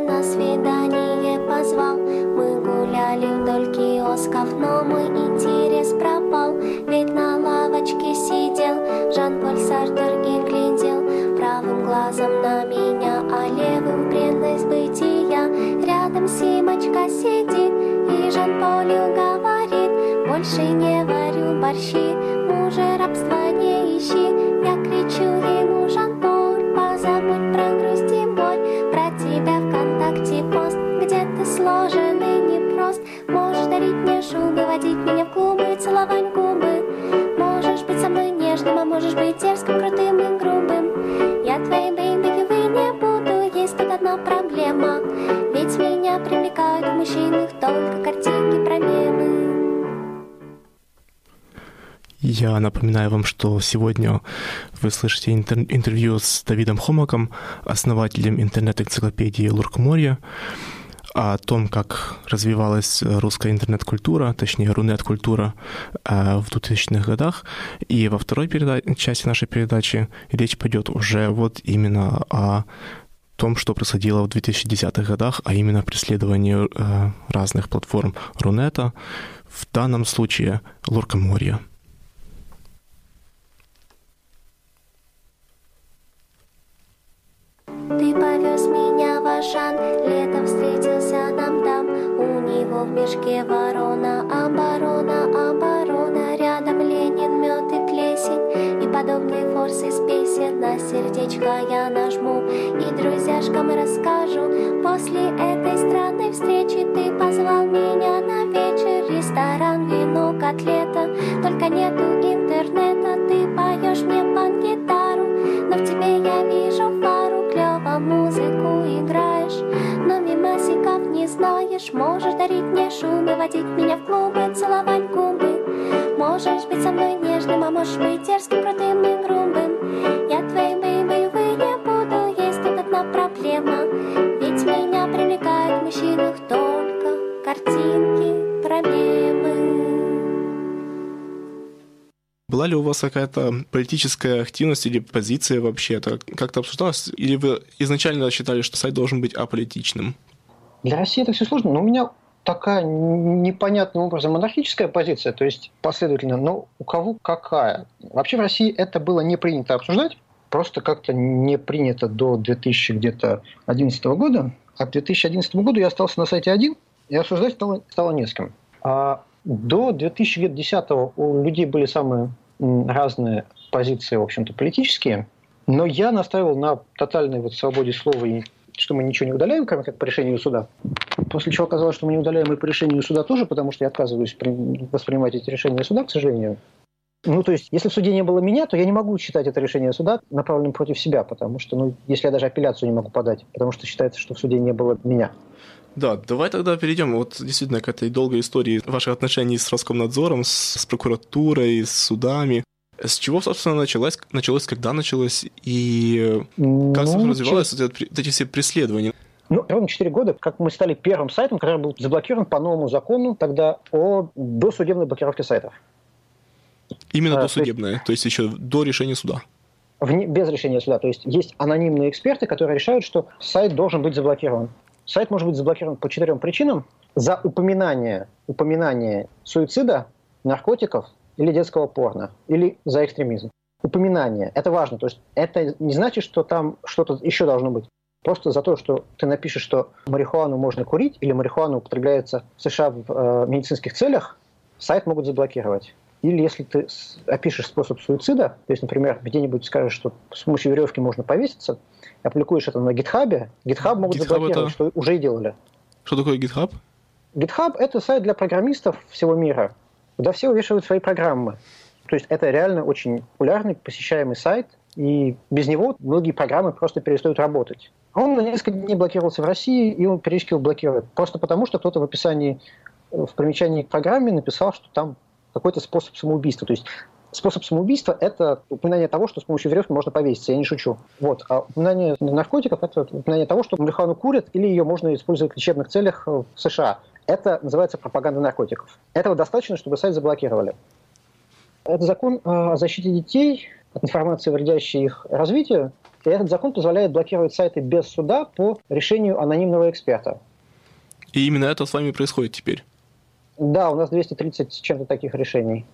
S2: На свидание позвал. Мы гуляли вдоль киосков, но мой интерес пропал. Ведь на лавочке сидел Жан-Поль Сартер и глядел. Правым глазом на меня, а левым преданность бытия Рядом Симочка сидит и Жан-Полю говорит Больше не варю борщи, мужа рабства не ищи Я кричу ему, целовать губы. Можешь быть со нежным, а можешь быть дерзким, крутым и грубым. Я твоей бэйби, вы не буду, есть тут одна проблема. Ведь меня привлекают в мужчинах только картинки про мемы
S1: я напоминаю вам, что сегодня вы слышите интер- интервью с Давидом Хомаком, основателем интернет-энциклопедии Луркморья, о том, как развивалась русская интернет-культура, точнее, рунет-культура э, в 2000-х годах. И во второй переда- части нашей передачи речь пойдет уже вот именно о том, что происходило в 2010-х годах, а именно преследование э, разных платформ Рунета, в данном случае Луркоморья.
S2: Мешке ворона, оборона, оборона. Рядом Ленин, мед и плесень И подобные форсы из песен. На сердечко я нажму И друзьяшкам расскажу. После этой странной встречи Ты позвал меня на вечер. Ресторан, вино, котлета Только нету интернета. Ты поешь мне под гитару Но в тебе я вижу фару не знаешь Можешь дарить мне шумы, водить меня в клубы Целовать губы Можешь быть со мной нежным, а можешь быть дерзким, крутым и грубым Я твоей бэйбой, увы, не буду Есть тут одна проблема Ведь меня привлекают в мужчинах только Картинки, проблемы
S1: была ли у вас какая-то политическая активность или позиция вообще? Это как-то обсуждалось? Или вы изначально считали, что сайт должен быть аполитичным?
S3: Для России это все сложно, но у меня такая непонятным образом монархическая позиция, то есть последовательно, но у кого какая? Вообще в России это было не принято обсуждать, просто как-то не принято до 2011 года, а к 2011 году я остался на сайте один, и обсуждать стало, стало не с кем. А до 2010 у людей были самые разные позиции, в общем-то, политические, но я настаивал на тотальной вот свободе слова и что мы ничего не удаляем, кроме как по решению суда. После чего оказалось, что мы не удаляем и по решению суда тоже, потому что я отказываюсь воспринимать эти решения суда, к сожалению. Ну, то есть, если в суде не было меня, то я не могу считать это решение суда направленным против себя, потому что, ну, если я даже апелляцию не могу подать, потому что считается, что в суде не было меня.
S1: Да, давай тогда перейдем вот действительно к этой долгой истории ваших отношений с Роскомнадзором, с, с прокуратурой, с судами. С чего, собственно, началось, началось, когда началось, и как, ну, собственно, развивалось вот эти все преследования?
S3: Ну, ровно 4 года, как мы стали первым сайтом, который был заблокирован по новому закону тогда о досудебной блокировке сайтов.
S1: Именно а, досудебная, то есть, то есть еще до решения суда?
S3: Вне, без решения суда. То есть есть анонимные эксперты, которые решают, что сайт должен быть заблокирован. Сайт может быть заблокирован по четырем причинам. За упоминание, упоминание суицида, наркотиков или детского порно, или за экстремизм. Упоминание. Это важно. То есть это не значит, что там что-то еще должно быть. Просто за то, что ты напишешь, что марихуану можно курить или марихуана употребляется в США в э, медицинских целях, сайт могут заблокировать. Или если ты опишешь способ суицида, то есть, например, где-нибудь скажешь, что с помощью веревки можно повеситься, опубликуешь это на гитхабе, GitHub могут GitHub заблокировать, это... что уже и делали.
S1: Что такое GitHub?
S3: GitHub – это сайт для программистов всего мира, куда все увешивают свои программы. То есть это реально очень популярный, посещаемый сайт, и без него многие программы просто перестают работать. Он на несколько дней блокировался в России, и он периодически его блокирует. Просто потому, что кто-то в описании, в примечании к программе написал, что там какой-то способ самоубийства. То есть способ самоубийства – это упоминание того, что с помощью веревки можно повеситься, я не шучу. Вот. А упоминание наркотиков – это упоминание того, что марихуану курят или ее можно использовать в лечебных целях в США. Это называется пропаганда наркотиков. Этого достаточно, чтобы сайт заблокировали. Это закон о защите детей от информации, вредящей их развитию. И этот закон позволяет блокировать сайты без суда по решению анонимного эксперта.
S1: И именно это с вами происходит теперь?
S3: Да, у нас 230 с чем-то таких решений.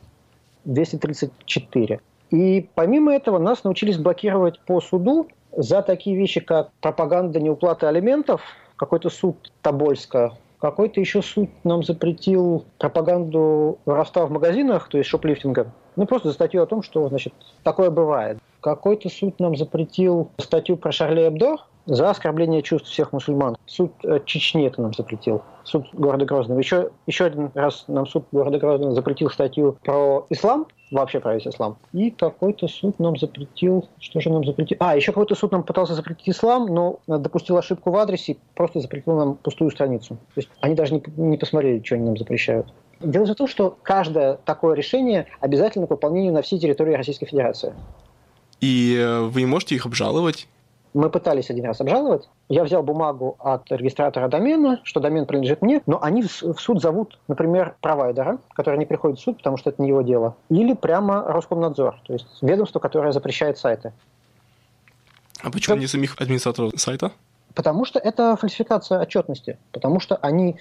S3: 234. И помимо этого нас научились блокировать по суду за такие вещи, как пропаганда неуплаты алиментов, какой-то суд Тобольска, какой-то еще суд нам запретил пропаганду воровства в магазинах, то есть шоплифтинга. Ну, просто статью о том, что, значит, такое бывает. Какой-то суд нам запретил статью про Шарли Эбдо, за оскорбление чувств всех мусульман. Суд э, Чечни это нам запретил. Суд города Грозного. Еще, еще один раз нам суд города Грозного запретил статью про ислам. Вообще править ислам. И какой-то суд нам запретил, что же нам запретил? А, еще какой-то суд нам пытался запретить ислам, но допустил ошибку в адресе, просто запретил нам пустую страницу. То есть они даже не, не посмотрели, что они нам запрещают. Дело в том, что каждое такое решение обязательно к выполнению на всей территории Российской Федерации.
S1: И э, вы не можете их обжаловать?
S3: Мы пытались один раз обжаловать. Я взял бумагу от регистратора домена, что домен принадлежит мне, но они в суд зовут, например, провайдера, который не приходит в суд, потому что это не его дело, или прямо Роскомнадзор, то есть ведомство, которое запрещает сайты.
S1: А почему как... не самих администраторов сайта?
S3: Потому что это фальсификация отчетности, потому что они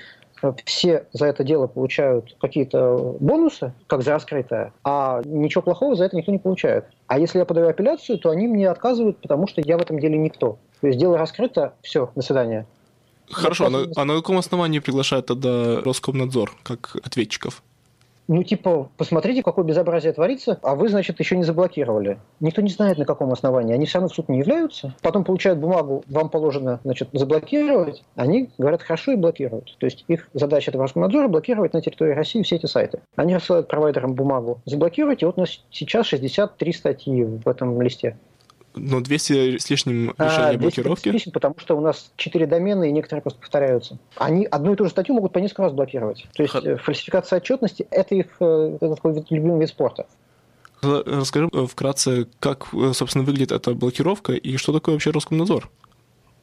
S3: все за это дело получают какие-то бонусы, как за раскрытое, а ничего плохого за это никто не получает. А если я подаю апелляцию, то они мне отказывают, потому что я в этом деле никто. То есть дело раскрыто, все, до свидания.
S1: Хорошо, а на, а на каком основании приглашают тогда Роскомнадзор как ответчиков?
S3: Ну, типа, посмотрите, какое безобразие творится, а вы, значит, еще не заблокировали. Никто не знает, на каком основании. Они все равно в суд не являются. Потом получают бумагу, вам положено, значит, заблокировать. Они говорят, хорошо, и блокируют. То есть их задача этого Роскомнадзора блокировать на территории России все эти сайты. Они рассылают провайдерам бумагу. Заблокируйте. Вот у нас сейчас 63 статьи в этом листе.
S1: Но 200 с лишним решения а, блокировки?
S3: Лишним, потому что у нас 4 домена, и некоторые просто повторяются. Они одну и ту же статью могут по несколько раз блокировать. То есть Х... Э, фальсификация отчетности – это их э, это такой любимый вид спорта.
S1: Расскажи э, вкратце, как, собственно, выглядит эта блокировка и что такое вообще Роскомнадзор?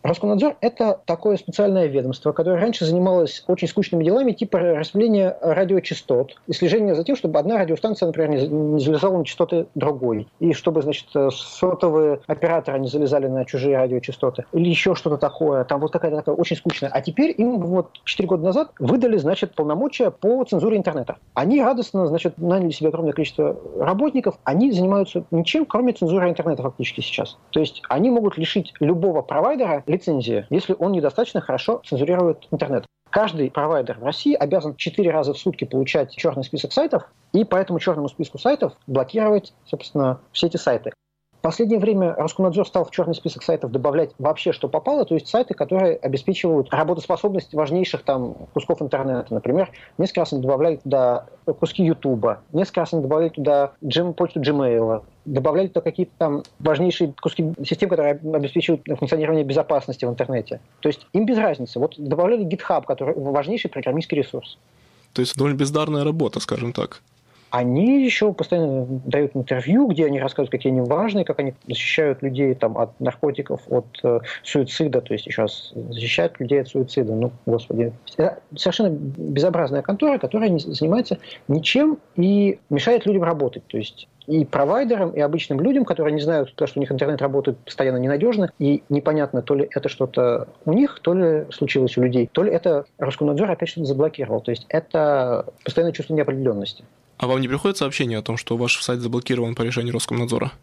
S3: Роскомнадзор – это такое специальное ведомство, которое раньше занималось очень скучными делами типа распределения радиочастот и слежения за тем, чтобы одна радиостанция, например, не залезала на частоты другой, и чтобы, значит, сотовые операторы не залезали на чужие радиочастоты, или еще что-то такое, там вот какая-то такая очень скучная. А теперь им вот 4 года назад выдали, значит, полномочия по цензуре интернета. Они радостно, значит, наняли себе огромное количество работников, они занимаются ничем, кроме цензуры интернета фактически сейчас. То есть они могут лишить любого провайдера лицензии, если он недостаточно хорошо цензурирует интернет. Каждый провайдер в России обязан 4 раза в сутки получать черный список сайтов, и по этому черному списку сайтов блокировать, собственно, все эти сайты. В последнее время Роскомнадзор стал в черный список сайтов добавлять вообще, что попало, то есть сайты, которые обеспечивают работоспособность важнейших там кусков интернета. Например, несколько раз они добавляли туда куски Ютуба, несколько раз они добавляли туда джим, почту Gmail, добавляли туда какие-то там важнейшие куски систем, которые обеспечивают функционирование безопасности в интернете. То есть им без разницы. Вот добавляли GitHub, который важнейший программистский ресурс.
S1: То есть довольно бездарная работа, скажем так
S3: они еще постоянно дают интервью, где они рассказывают, какие они важные, как они защищают людей там, от наркотиков, от э, суицида, то есть раз защищают людей от суицида. Ну, господи. Совершенно безобразная контора, которая не занимается ничем и мешает людям работать. То есть и провайдерам, и обычным людям, которые не знают, то, что у них интернет работает постоянно ненадежно, и непонятно, то ли это что-то у них, то ли случилось у людей, то ли это Роскомнадзор опять что-то заблокировал. То есть это постоянное чувство неопределенности.
S1: А вам не приходит сообщение о том, что ваш сайт заблокирован по решению Роскомнадзора?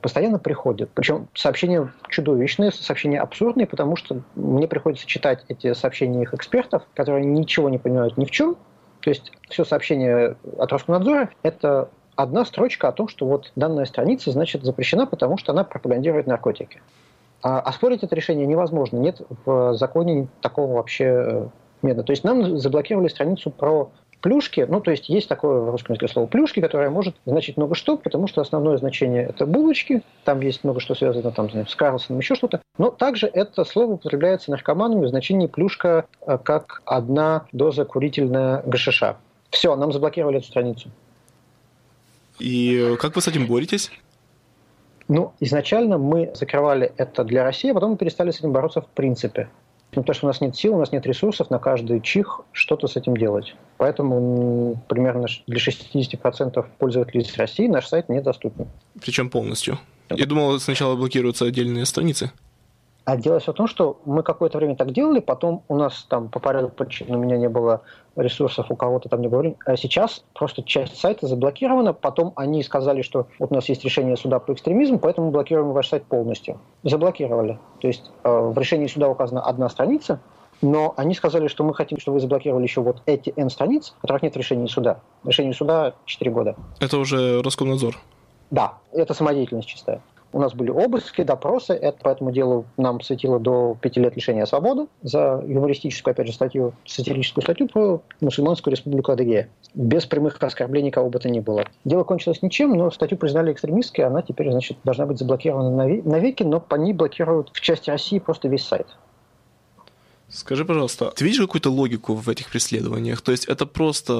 S3: Постоянно приходят. Причем сообщения чудовищные, сообщения абсурдные, потому что мне приходится читать эти сообщения их экспертов, которые ничего не понимают ни в чем. То есть все сообщение от Роскомнадзора – это одна строчка о том, что вот данная страница, значит, запрещена, потому что она пропагандирует наркотики. А оспорить это решение невозможно. Нет в законе такого вообще э, метода. То есть нам заблокировали страницу про плюшки, ну, то есть есть такое в русском языке слово плюшки, которое может значить много что, потому что основное значение – это булочки, там есть много что связано там, знаю, с Карлсоном, еще что-то, но также это слово употребляется наркоманами в значении плюшка э, как одна доза курительная ГШШ. Все, нам заблокировали эту страницу.
S1: И как вы с этим боретесь?
S3: Ну, изначально мы закрывали это для России, а потом мы перестали с этим бороться в принципе. Ну, потому что у нас нет сил, у нас нет ресурсов на каждый чих что-то с этим делать. Поэтому примерно для 60% пользователей из России наш сайт недоступен.
S1: Причем полностью. Я думал, сначала блокируются отдельные страницы.
S3: А дело все в том, что мы какое-то время так делали, потом у нас там по порядку причин у меня не было ресурсов, у кого-то там не было времени. А сейчас просто часть сайта заблокирована, потом они сказали, что вот у нас есть решение суда по экстремизму, поэтому мы блокируем ваш сайт полностью. Заблокировали. То есть э, в решении суда указана одна страница, но они сказали, что мы хотим, чтобы вы заблокировали еще вот эти N страниц, которых нет в решении суда. Решение суда 4 года.
S1: Это уже Роскомнадзор?
S3: Да, это самодеятельность чистая. У нас были обыски, допросы. Это по этому делу нам светило до пяти лет лишения свободы за юмористическую, опять же, статью, сатирическую статью про мусульманскую республику Адыгея. Без прямых оскорблений кого бы то ни было. Дело кончилось ничем, но статью признали экстремистской, она теперь, значит, должна быть заблокирована навеки, но по ней блокируют в части России просто весь сайт.
S1: Скажи, пожалуйста, ты видишь какую-то логику в этих преследованиях? То есть это просто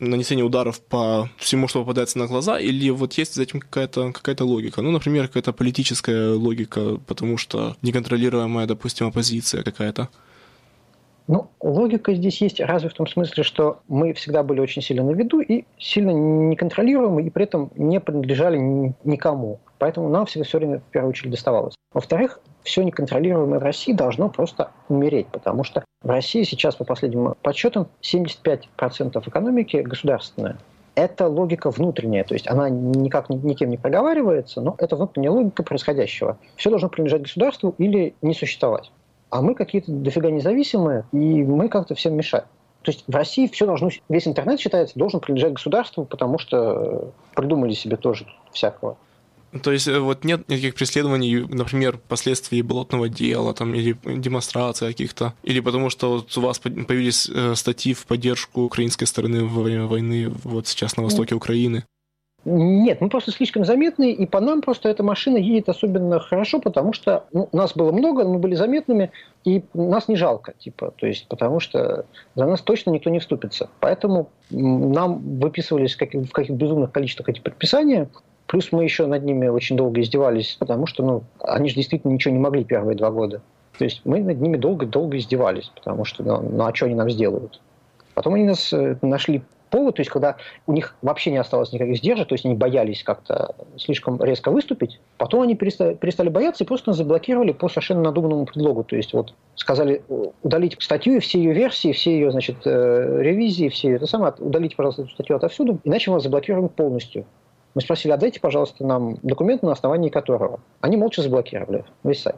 S1: нанесение ударов по всему, что попадается на глаза, или вот есть за этим какая-то какая логика? Ну, например, какая-то политическая логика, потому что неконтролируемая, допустим, оппозиция какая-то.
S3: Ну, логика здесь есть разве в том смысле, что мы всегда были очень сильно на виду и сильно неконтролируемы, и при этом не принадлежали никому. Поэтому нам всегда все время в первую очередь доставалось. Во-вторых, все неконтролируемое в России должно просто умереть, потому что в России сейчас, по последним подсчетам, 75% экономики государственная. Это логика внутренняя, то есть она никак никем не проговаривается, но это внутренняя логика происходящего. Все должно принадлежать государству или не существовать. А мы какие-то дофига независимые, и мы как-то всем мешаем. То есть в России все должно, весь интернет считается, должен принадлежать государству, потому что придумали себе тоже всякого.
S1: То есть э, вот нет никаких преследований, например, последствий болотного дела там, или демонстраций каких-то? Или потому что вот у вас появились э, статьи в поддержку украинской стороны во время войны вот сейчас на востоке Украины?
S3: Нет, мы просто слишком заметны, и по нам просто эта машина едет особенно хорошо, потому что ну, нас было много, мы были заметными, и нас не жалко, типа, то есть, потому что за нас точно никто не вступится. Поэтому нам выписывались в каких, в каких безумных количествах эти предписания, Плюс мы еще над ними очень долго издевались, потому что ну, они же действительно ничего не могли первые два года. То есть мы над ними долго-долго издевались, потому что ну, ну а что они нам сделают? Потом они нас э, нашли повод, то есть когда у них вообще не осталось никаких сдержек, то есть они боялись как-то слишком резко выступить, потом они перестали, перестали бояться и просто нас заблокировали по совершенно надуманному предлогу. То есть вот сказали удалить статью и все ее версии, все ее, значит, э, ревизии, все это самое, удалите, пожалуйста, эту статью отовсюду, иначе мы вас заблокируем полностью. Мы спросили, отдайте, пожалуйста, нам документ, на основании которого. Они молча заблокировали весь сайт.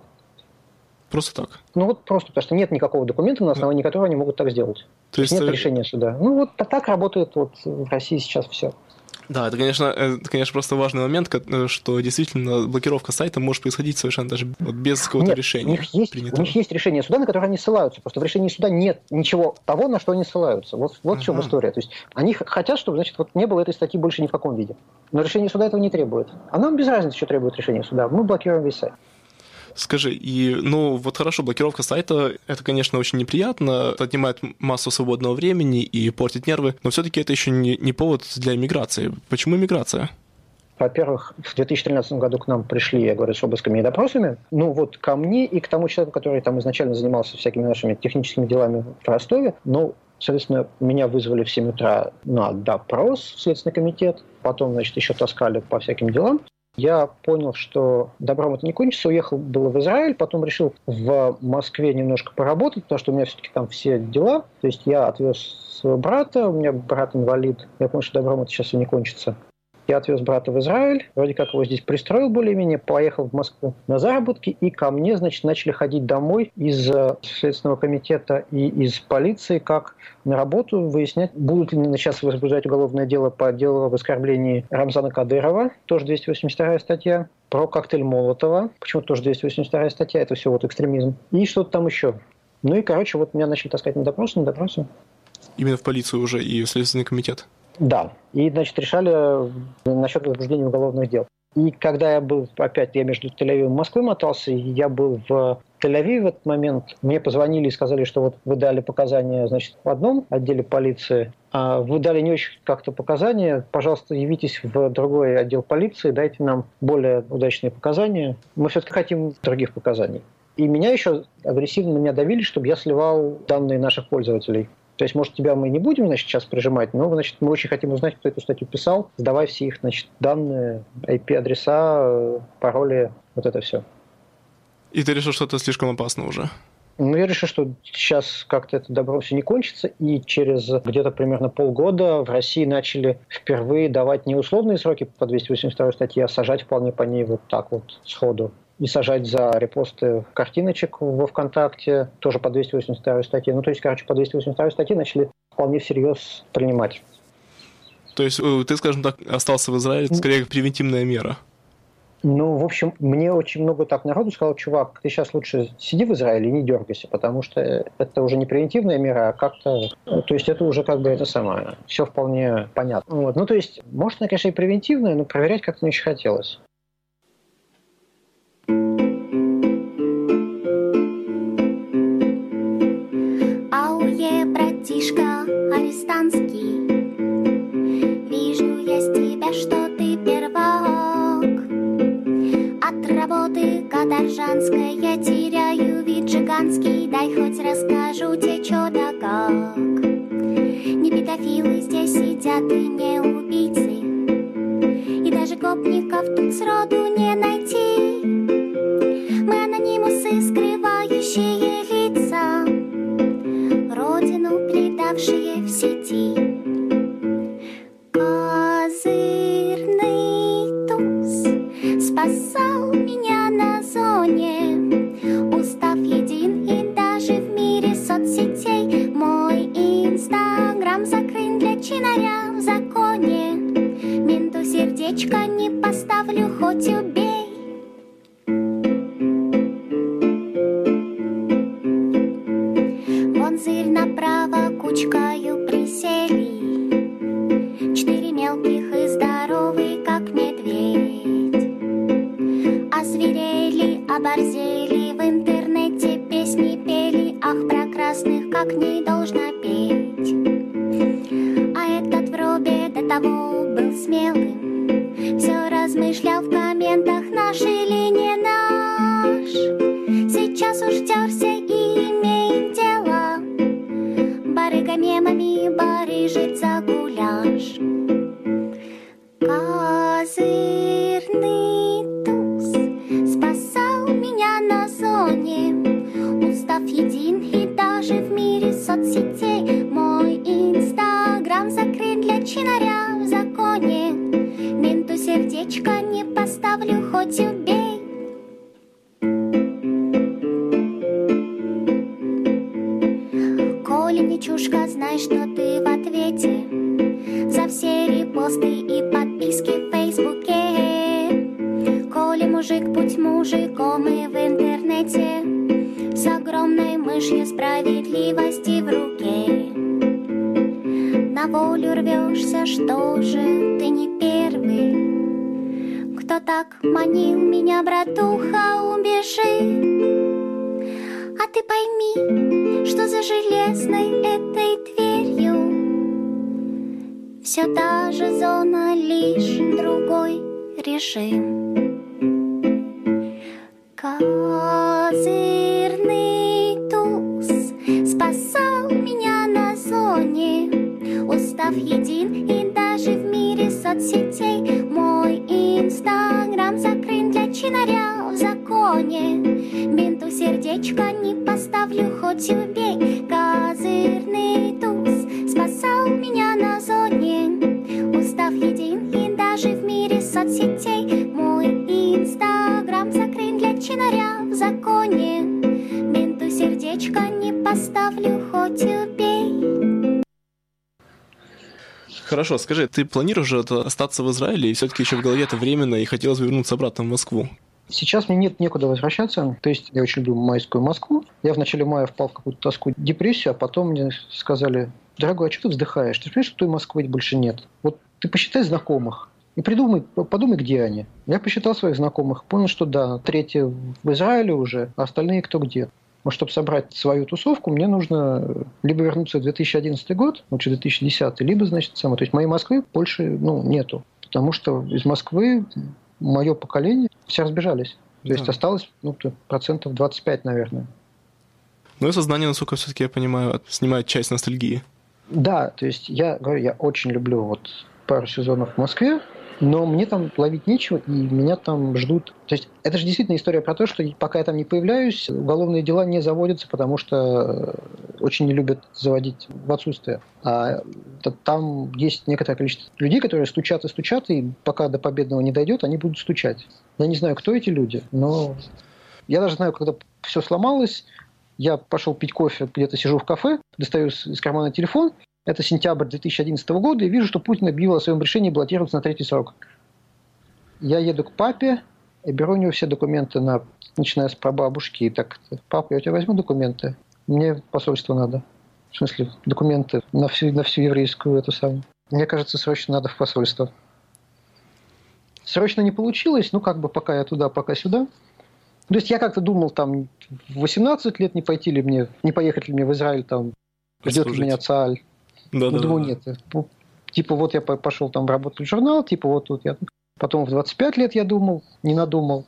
S1: Просто так?
S3: Ну вот просто, потому что нет никакого документа, на основании которого они могут так сделать. То есть нет ты... решения суда. Ну вот так работает вот в России сейчас все.
S1: Да, это, конечно, это, конечно, просто важный момент, э, что действительно блокировка сайта может происходить совершенно даже без какого-то
S3: нет,
S1: решения.
S3: У них, есть, у них есть решение суда, на которое они ссылаются. Просто в решении суда нет ничего того, на что они ссылаются. Вот, вот uh-huh. в чем история. То есть они хотят, чтобы значит, вот не было этой статьи больше ни в каком виде. Но решение суда этого не требует. А нам без разницы, что требует решение суда. Мы блокируем весь сайт.
S1: Скажи, и, ну, вот хорошо, блокировка сайта, это, конечно, очень неприятно, это отнимает массу свободного времени и портит нервы, но все-таки это еще не, не повод для иммиграции. Почему иммиграция?
S3: Во-первых, в 2013 году к нам пришли, я говорю, с обысками и допросами. Ну вот ко мне и к тому человеку, который там изначально занимался всякими нашими техническими делами в Ростове. Ну, Соответственно, меня вызвали в 7 утра на допрос в Следственный комитет. Потом, значит, еще таскали по всяким делам я понял, что добром это не кончится, уехал было в Израиль, потом решил в Москве немножко поработать, потому что у меня все-таки там все дела. То есть я отвез своего брата, у меня брат инвалид, я понял, что добром это сейчас и не кончится. Я отвез брата в Израиль, вроде как его здесь пристроил более-менее, поехал в Москву на заработки, и ко мне, значит, начали ходить домой из э, Следственного комитета и из полиции, как на работу, выяснять, будут ли сейчас возбуждать уголовное дело по делу об оскорблении Рамзана Кадырова, тоже 282 статья, про коктейль Молотова, почему тоже 282 статья, это все вот экстремизм, и что-то там еще. Ну и, короче, вот меня начали таскать на допрос, на допросы.
S1: Именно в полицию уже и в Следственный комитет?
S3: Да. И, значит, решали э, насчет возбуждения уголовных дел. И когда я был, опять я между Тель-Авивом и Москвой мотался, я был в Тель-Авиве в этот момент, мне позвонили и сказали, что вот вы дали показания, значит, в одном отделе полиции, а вы дали не очень как-то показания, пожалуйста, явитесь в другой отдел полиции, дайте нам более удачные показания. Мы все-таки хотим других показаний. И меня еще агрессивно меня давили, чтобы я сливал данные наших пользователей. То есть, может, тебя мы не будем, значит, сейчас прижимать, но, значит, мы очень хотим узнать, кто эту статью писал, сдавай все их, значит, данные, IP-адреса, пароли, вот это все.
S1: И ты решил, что это слишком опасно уже?
S3: Ну, я решил, что сейчас как-то это добро все не кончится, и через где-то примерно полгода в России начали впервые давать не условные сроки по 282 статье, а сажать вполне по ней вот так вот сходу и сажать за репосты картиночек во ВКонтакте, тоже по 282 статье. Ну, то есть, короче, по 282 статье начали вполне всерьез принимать.
S1: То есть э, ты, скажем так, остался в Израиле скорее как превентивная мера?
S3: Ну, в общем, мне очень много так народу сказал, чувак, ты сейчас лучше сиди в Израиле и не дергайся, потому что это уже не превентивная мера, а как-то... То есть это уже как бы это самое. Все вполне понятно. Вот. Ну, то есть, может, она, конечно, и превентивная, но проверять как-то не очень хотелось.
S2: Ауе, братишка, арестантский, вижу я с тебя, что ты первак. От работы каторжанской я теряю вид гигантский, дай хоть расскажу тебе, справедливости в руке. На волю рвешься, что же ты не первый? Кто так манил меня, братуха, убежи. А ты пойми, что за железной этой дверью Все та же зона, лишь другой режим.
S1: Хорошо, скажи, ты планируешь это остаться в Израиле, и все-таки еще в голове это временно, и хотелось бы вернуться обратно в Москву?
S3: Сейчас мне нет некуда возвращаться. То есть я очень люблю майскую Москву. Я в начале мая впал в какую-то тоску, депрессию, а потом мне сказали, дорогой, а что ты вздыхаешь? Ты понимаешь, что той Москвы больше нет? Вот ты посчитай знакомых и придумай, подумай, где они. Я посчитал своих знакомых, понял, что да, третьи в Израиле уже, а остальные кто где. Но чтобы собрать свою тусовку, мне нужно либо вернуться в 2011 год, лучше 2010, либо, значит, самое. То есть моей Москвы больше ну, нету. Потому что из Москвы мое поколение все разбежались. То есть
S1: Да.
S3: осталось ну, процентов 25, наверное.
S1: Ну и сознание, насколько все-таки я понимаю, снимает часть ностальгии.
S3: Да, то есть я говорю, я очень люблю вот пару сезонов в Москве, но мне там ловить нечего, и меня там ждут. То есть это же действительно история про то, что пока я там не появляюсь, уголовные дела не заводятся, потому что э, очень не любят заводить в отсутствие. А там есть некоторое количество людей, которые стучат и стучат, и пока до победного не дойдет, они будут стучать. Я не знаю, кто эти люди, но я даже знаю, когда все сломалось, я пошел пить кофе, где-то сижу в кафе, достаю из кармана телефон, это сентябрь 2011 года, и вижу, что Путин объявил о своем решении баллотироваться на третий срок. Я еду к папе, Я беру у него все документы, на, начиная с прабабушки, и так, папа, я у тебя возьму документы, мне посольство надо. В смысле, документы на всю, на всю еврейскую эту самую. Мне кажется, срочно надо в посольство. Срочно не получилось, ну как бы пока я туда, пока сюда. То есть я как-то думал, там, в 18 лет не пойти ли мне, не поехать ли мне в Израиль, там, ждет ли меня Цааль. Да, да, думаю, да. нет. Ну, типа, вот я пошел там работать в журнал, типа, вот тут я... Потом в 25 лет я думал, не надумал.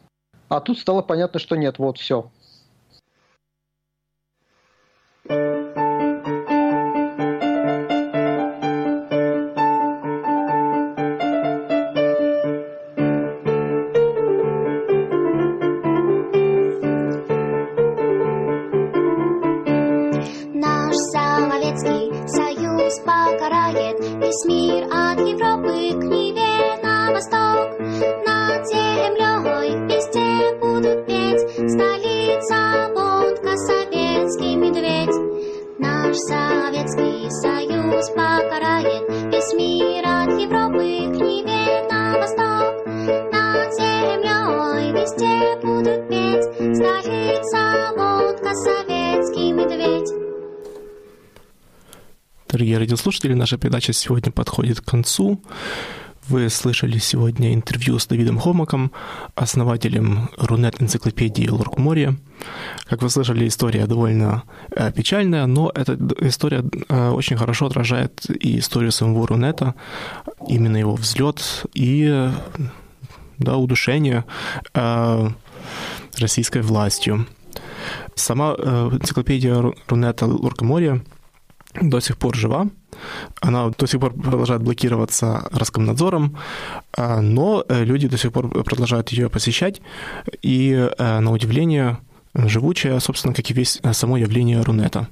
S3: А тут стало понятно, что нет, вот, все.
S1: Дорогие радиослушатели, наша передача сегодня подходит к концу. Вы слышали сегодня интервью с Давидом Хомаком, основателем Рунет-энциклопедии Лоркморья. Как вы слышали, история довольно э, печальная, но эта история э, очень хорошо отражает и историю самого Рунета, именно его взлет и да, удушение э, российской властью. Сама энциклопедия Рунета Лоркоморья до сих пор жива. Она до сих пор продолжает блокироваться Роскомнадзором, а, но э, люди до сих пор продолжают ее посещать. И, э, на удивление, живучая, собственно, как и весь э, само явление Рунета.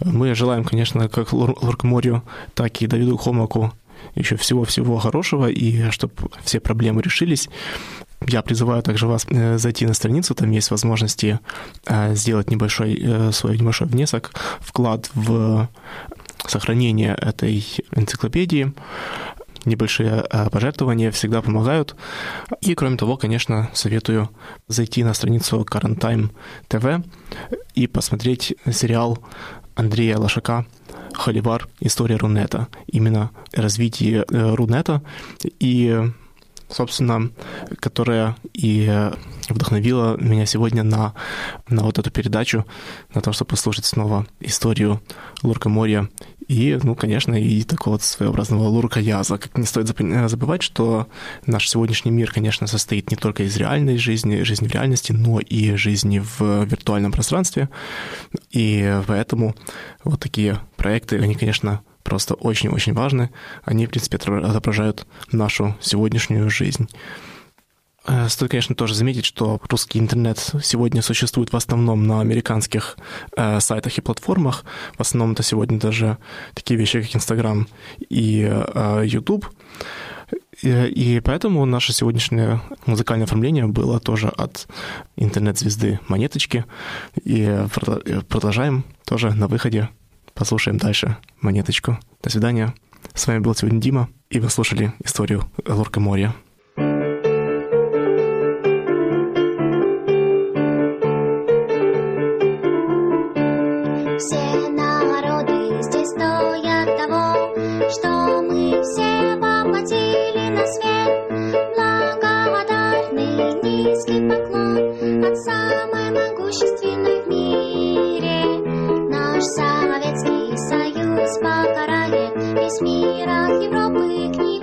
S1: Мы желаем, конечно, как Лоркморью, так и Давиду Хомаку еще всего-всего хорошего, и чтобы все проблемы решились. Я призываю также вас э, зайти на страницу, там есть возможности э, сделать небольшой, э, свой небольшой внесок, вклад в сохранение этой энциклопедии. Небольшие пожертвования всегда помогают. И, кроме того, конечно, советую зайти на страницу Current Time TV и посмотреть сериал Андрея Лошака «Холивар. История Рунета». Именно развитие Рунета и собственно, которая и э, вдохновила меня сегодня на, на вот эту передачу, на то, чтобы послушать снова историю Лурка-моря и, ну, конечно, и такого вот своеобразного лурка-яза. Как не стоит забывать, что наш сегодняшний мир, конечно, состоит не только из реальной жизни, жизни в реальности, но и жизни в виртуальном пространстве. И поэтому вот такие проекты, они, конечно, просто очень-очень важны. Они, в принципе, отображают нашу сегодняшнюю жизнь. Э, стоит, конечно, тоже заметить, что русский интернет сегодня существует в основном на американских э, сайтах и платформах. В основном это сегодня даже такие вещи, как Инстаграм и э, YouTube. И, и поэтому наше сегодняшнее музыкальное оформление было тоже от интернет-звезды Монеточки. И продолжаем тоже на выходе Послушаем дальше монеточку. До свидания. С вами был сегодня Дима, и вы слушали историю Лорка Моря.
S2: Мира Европы к Неве на восток.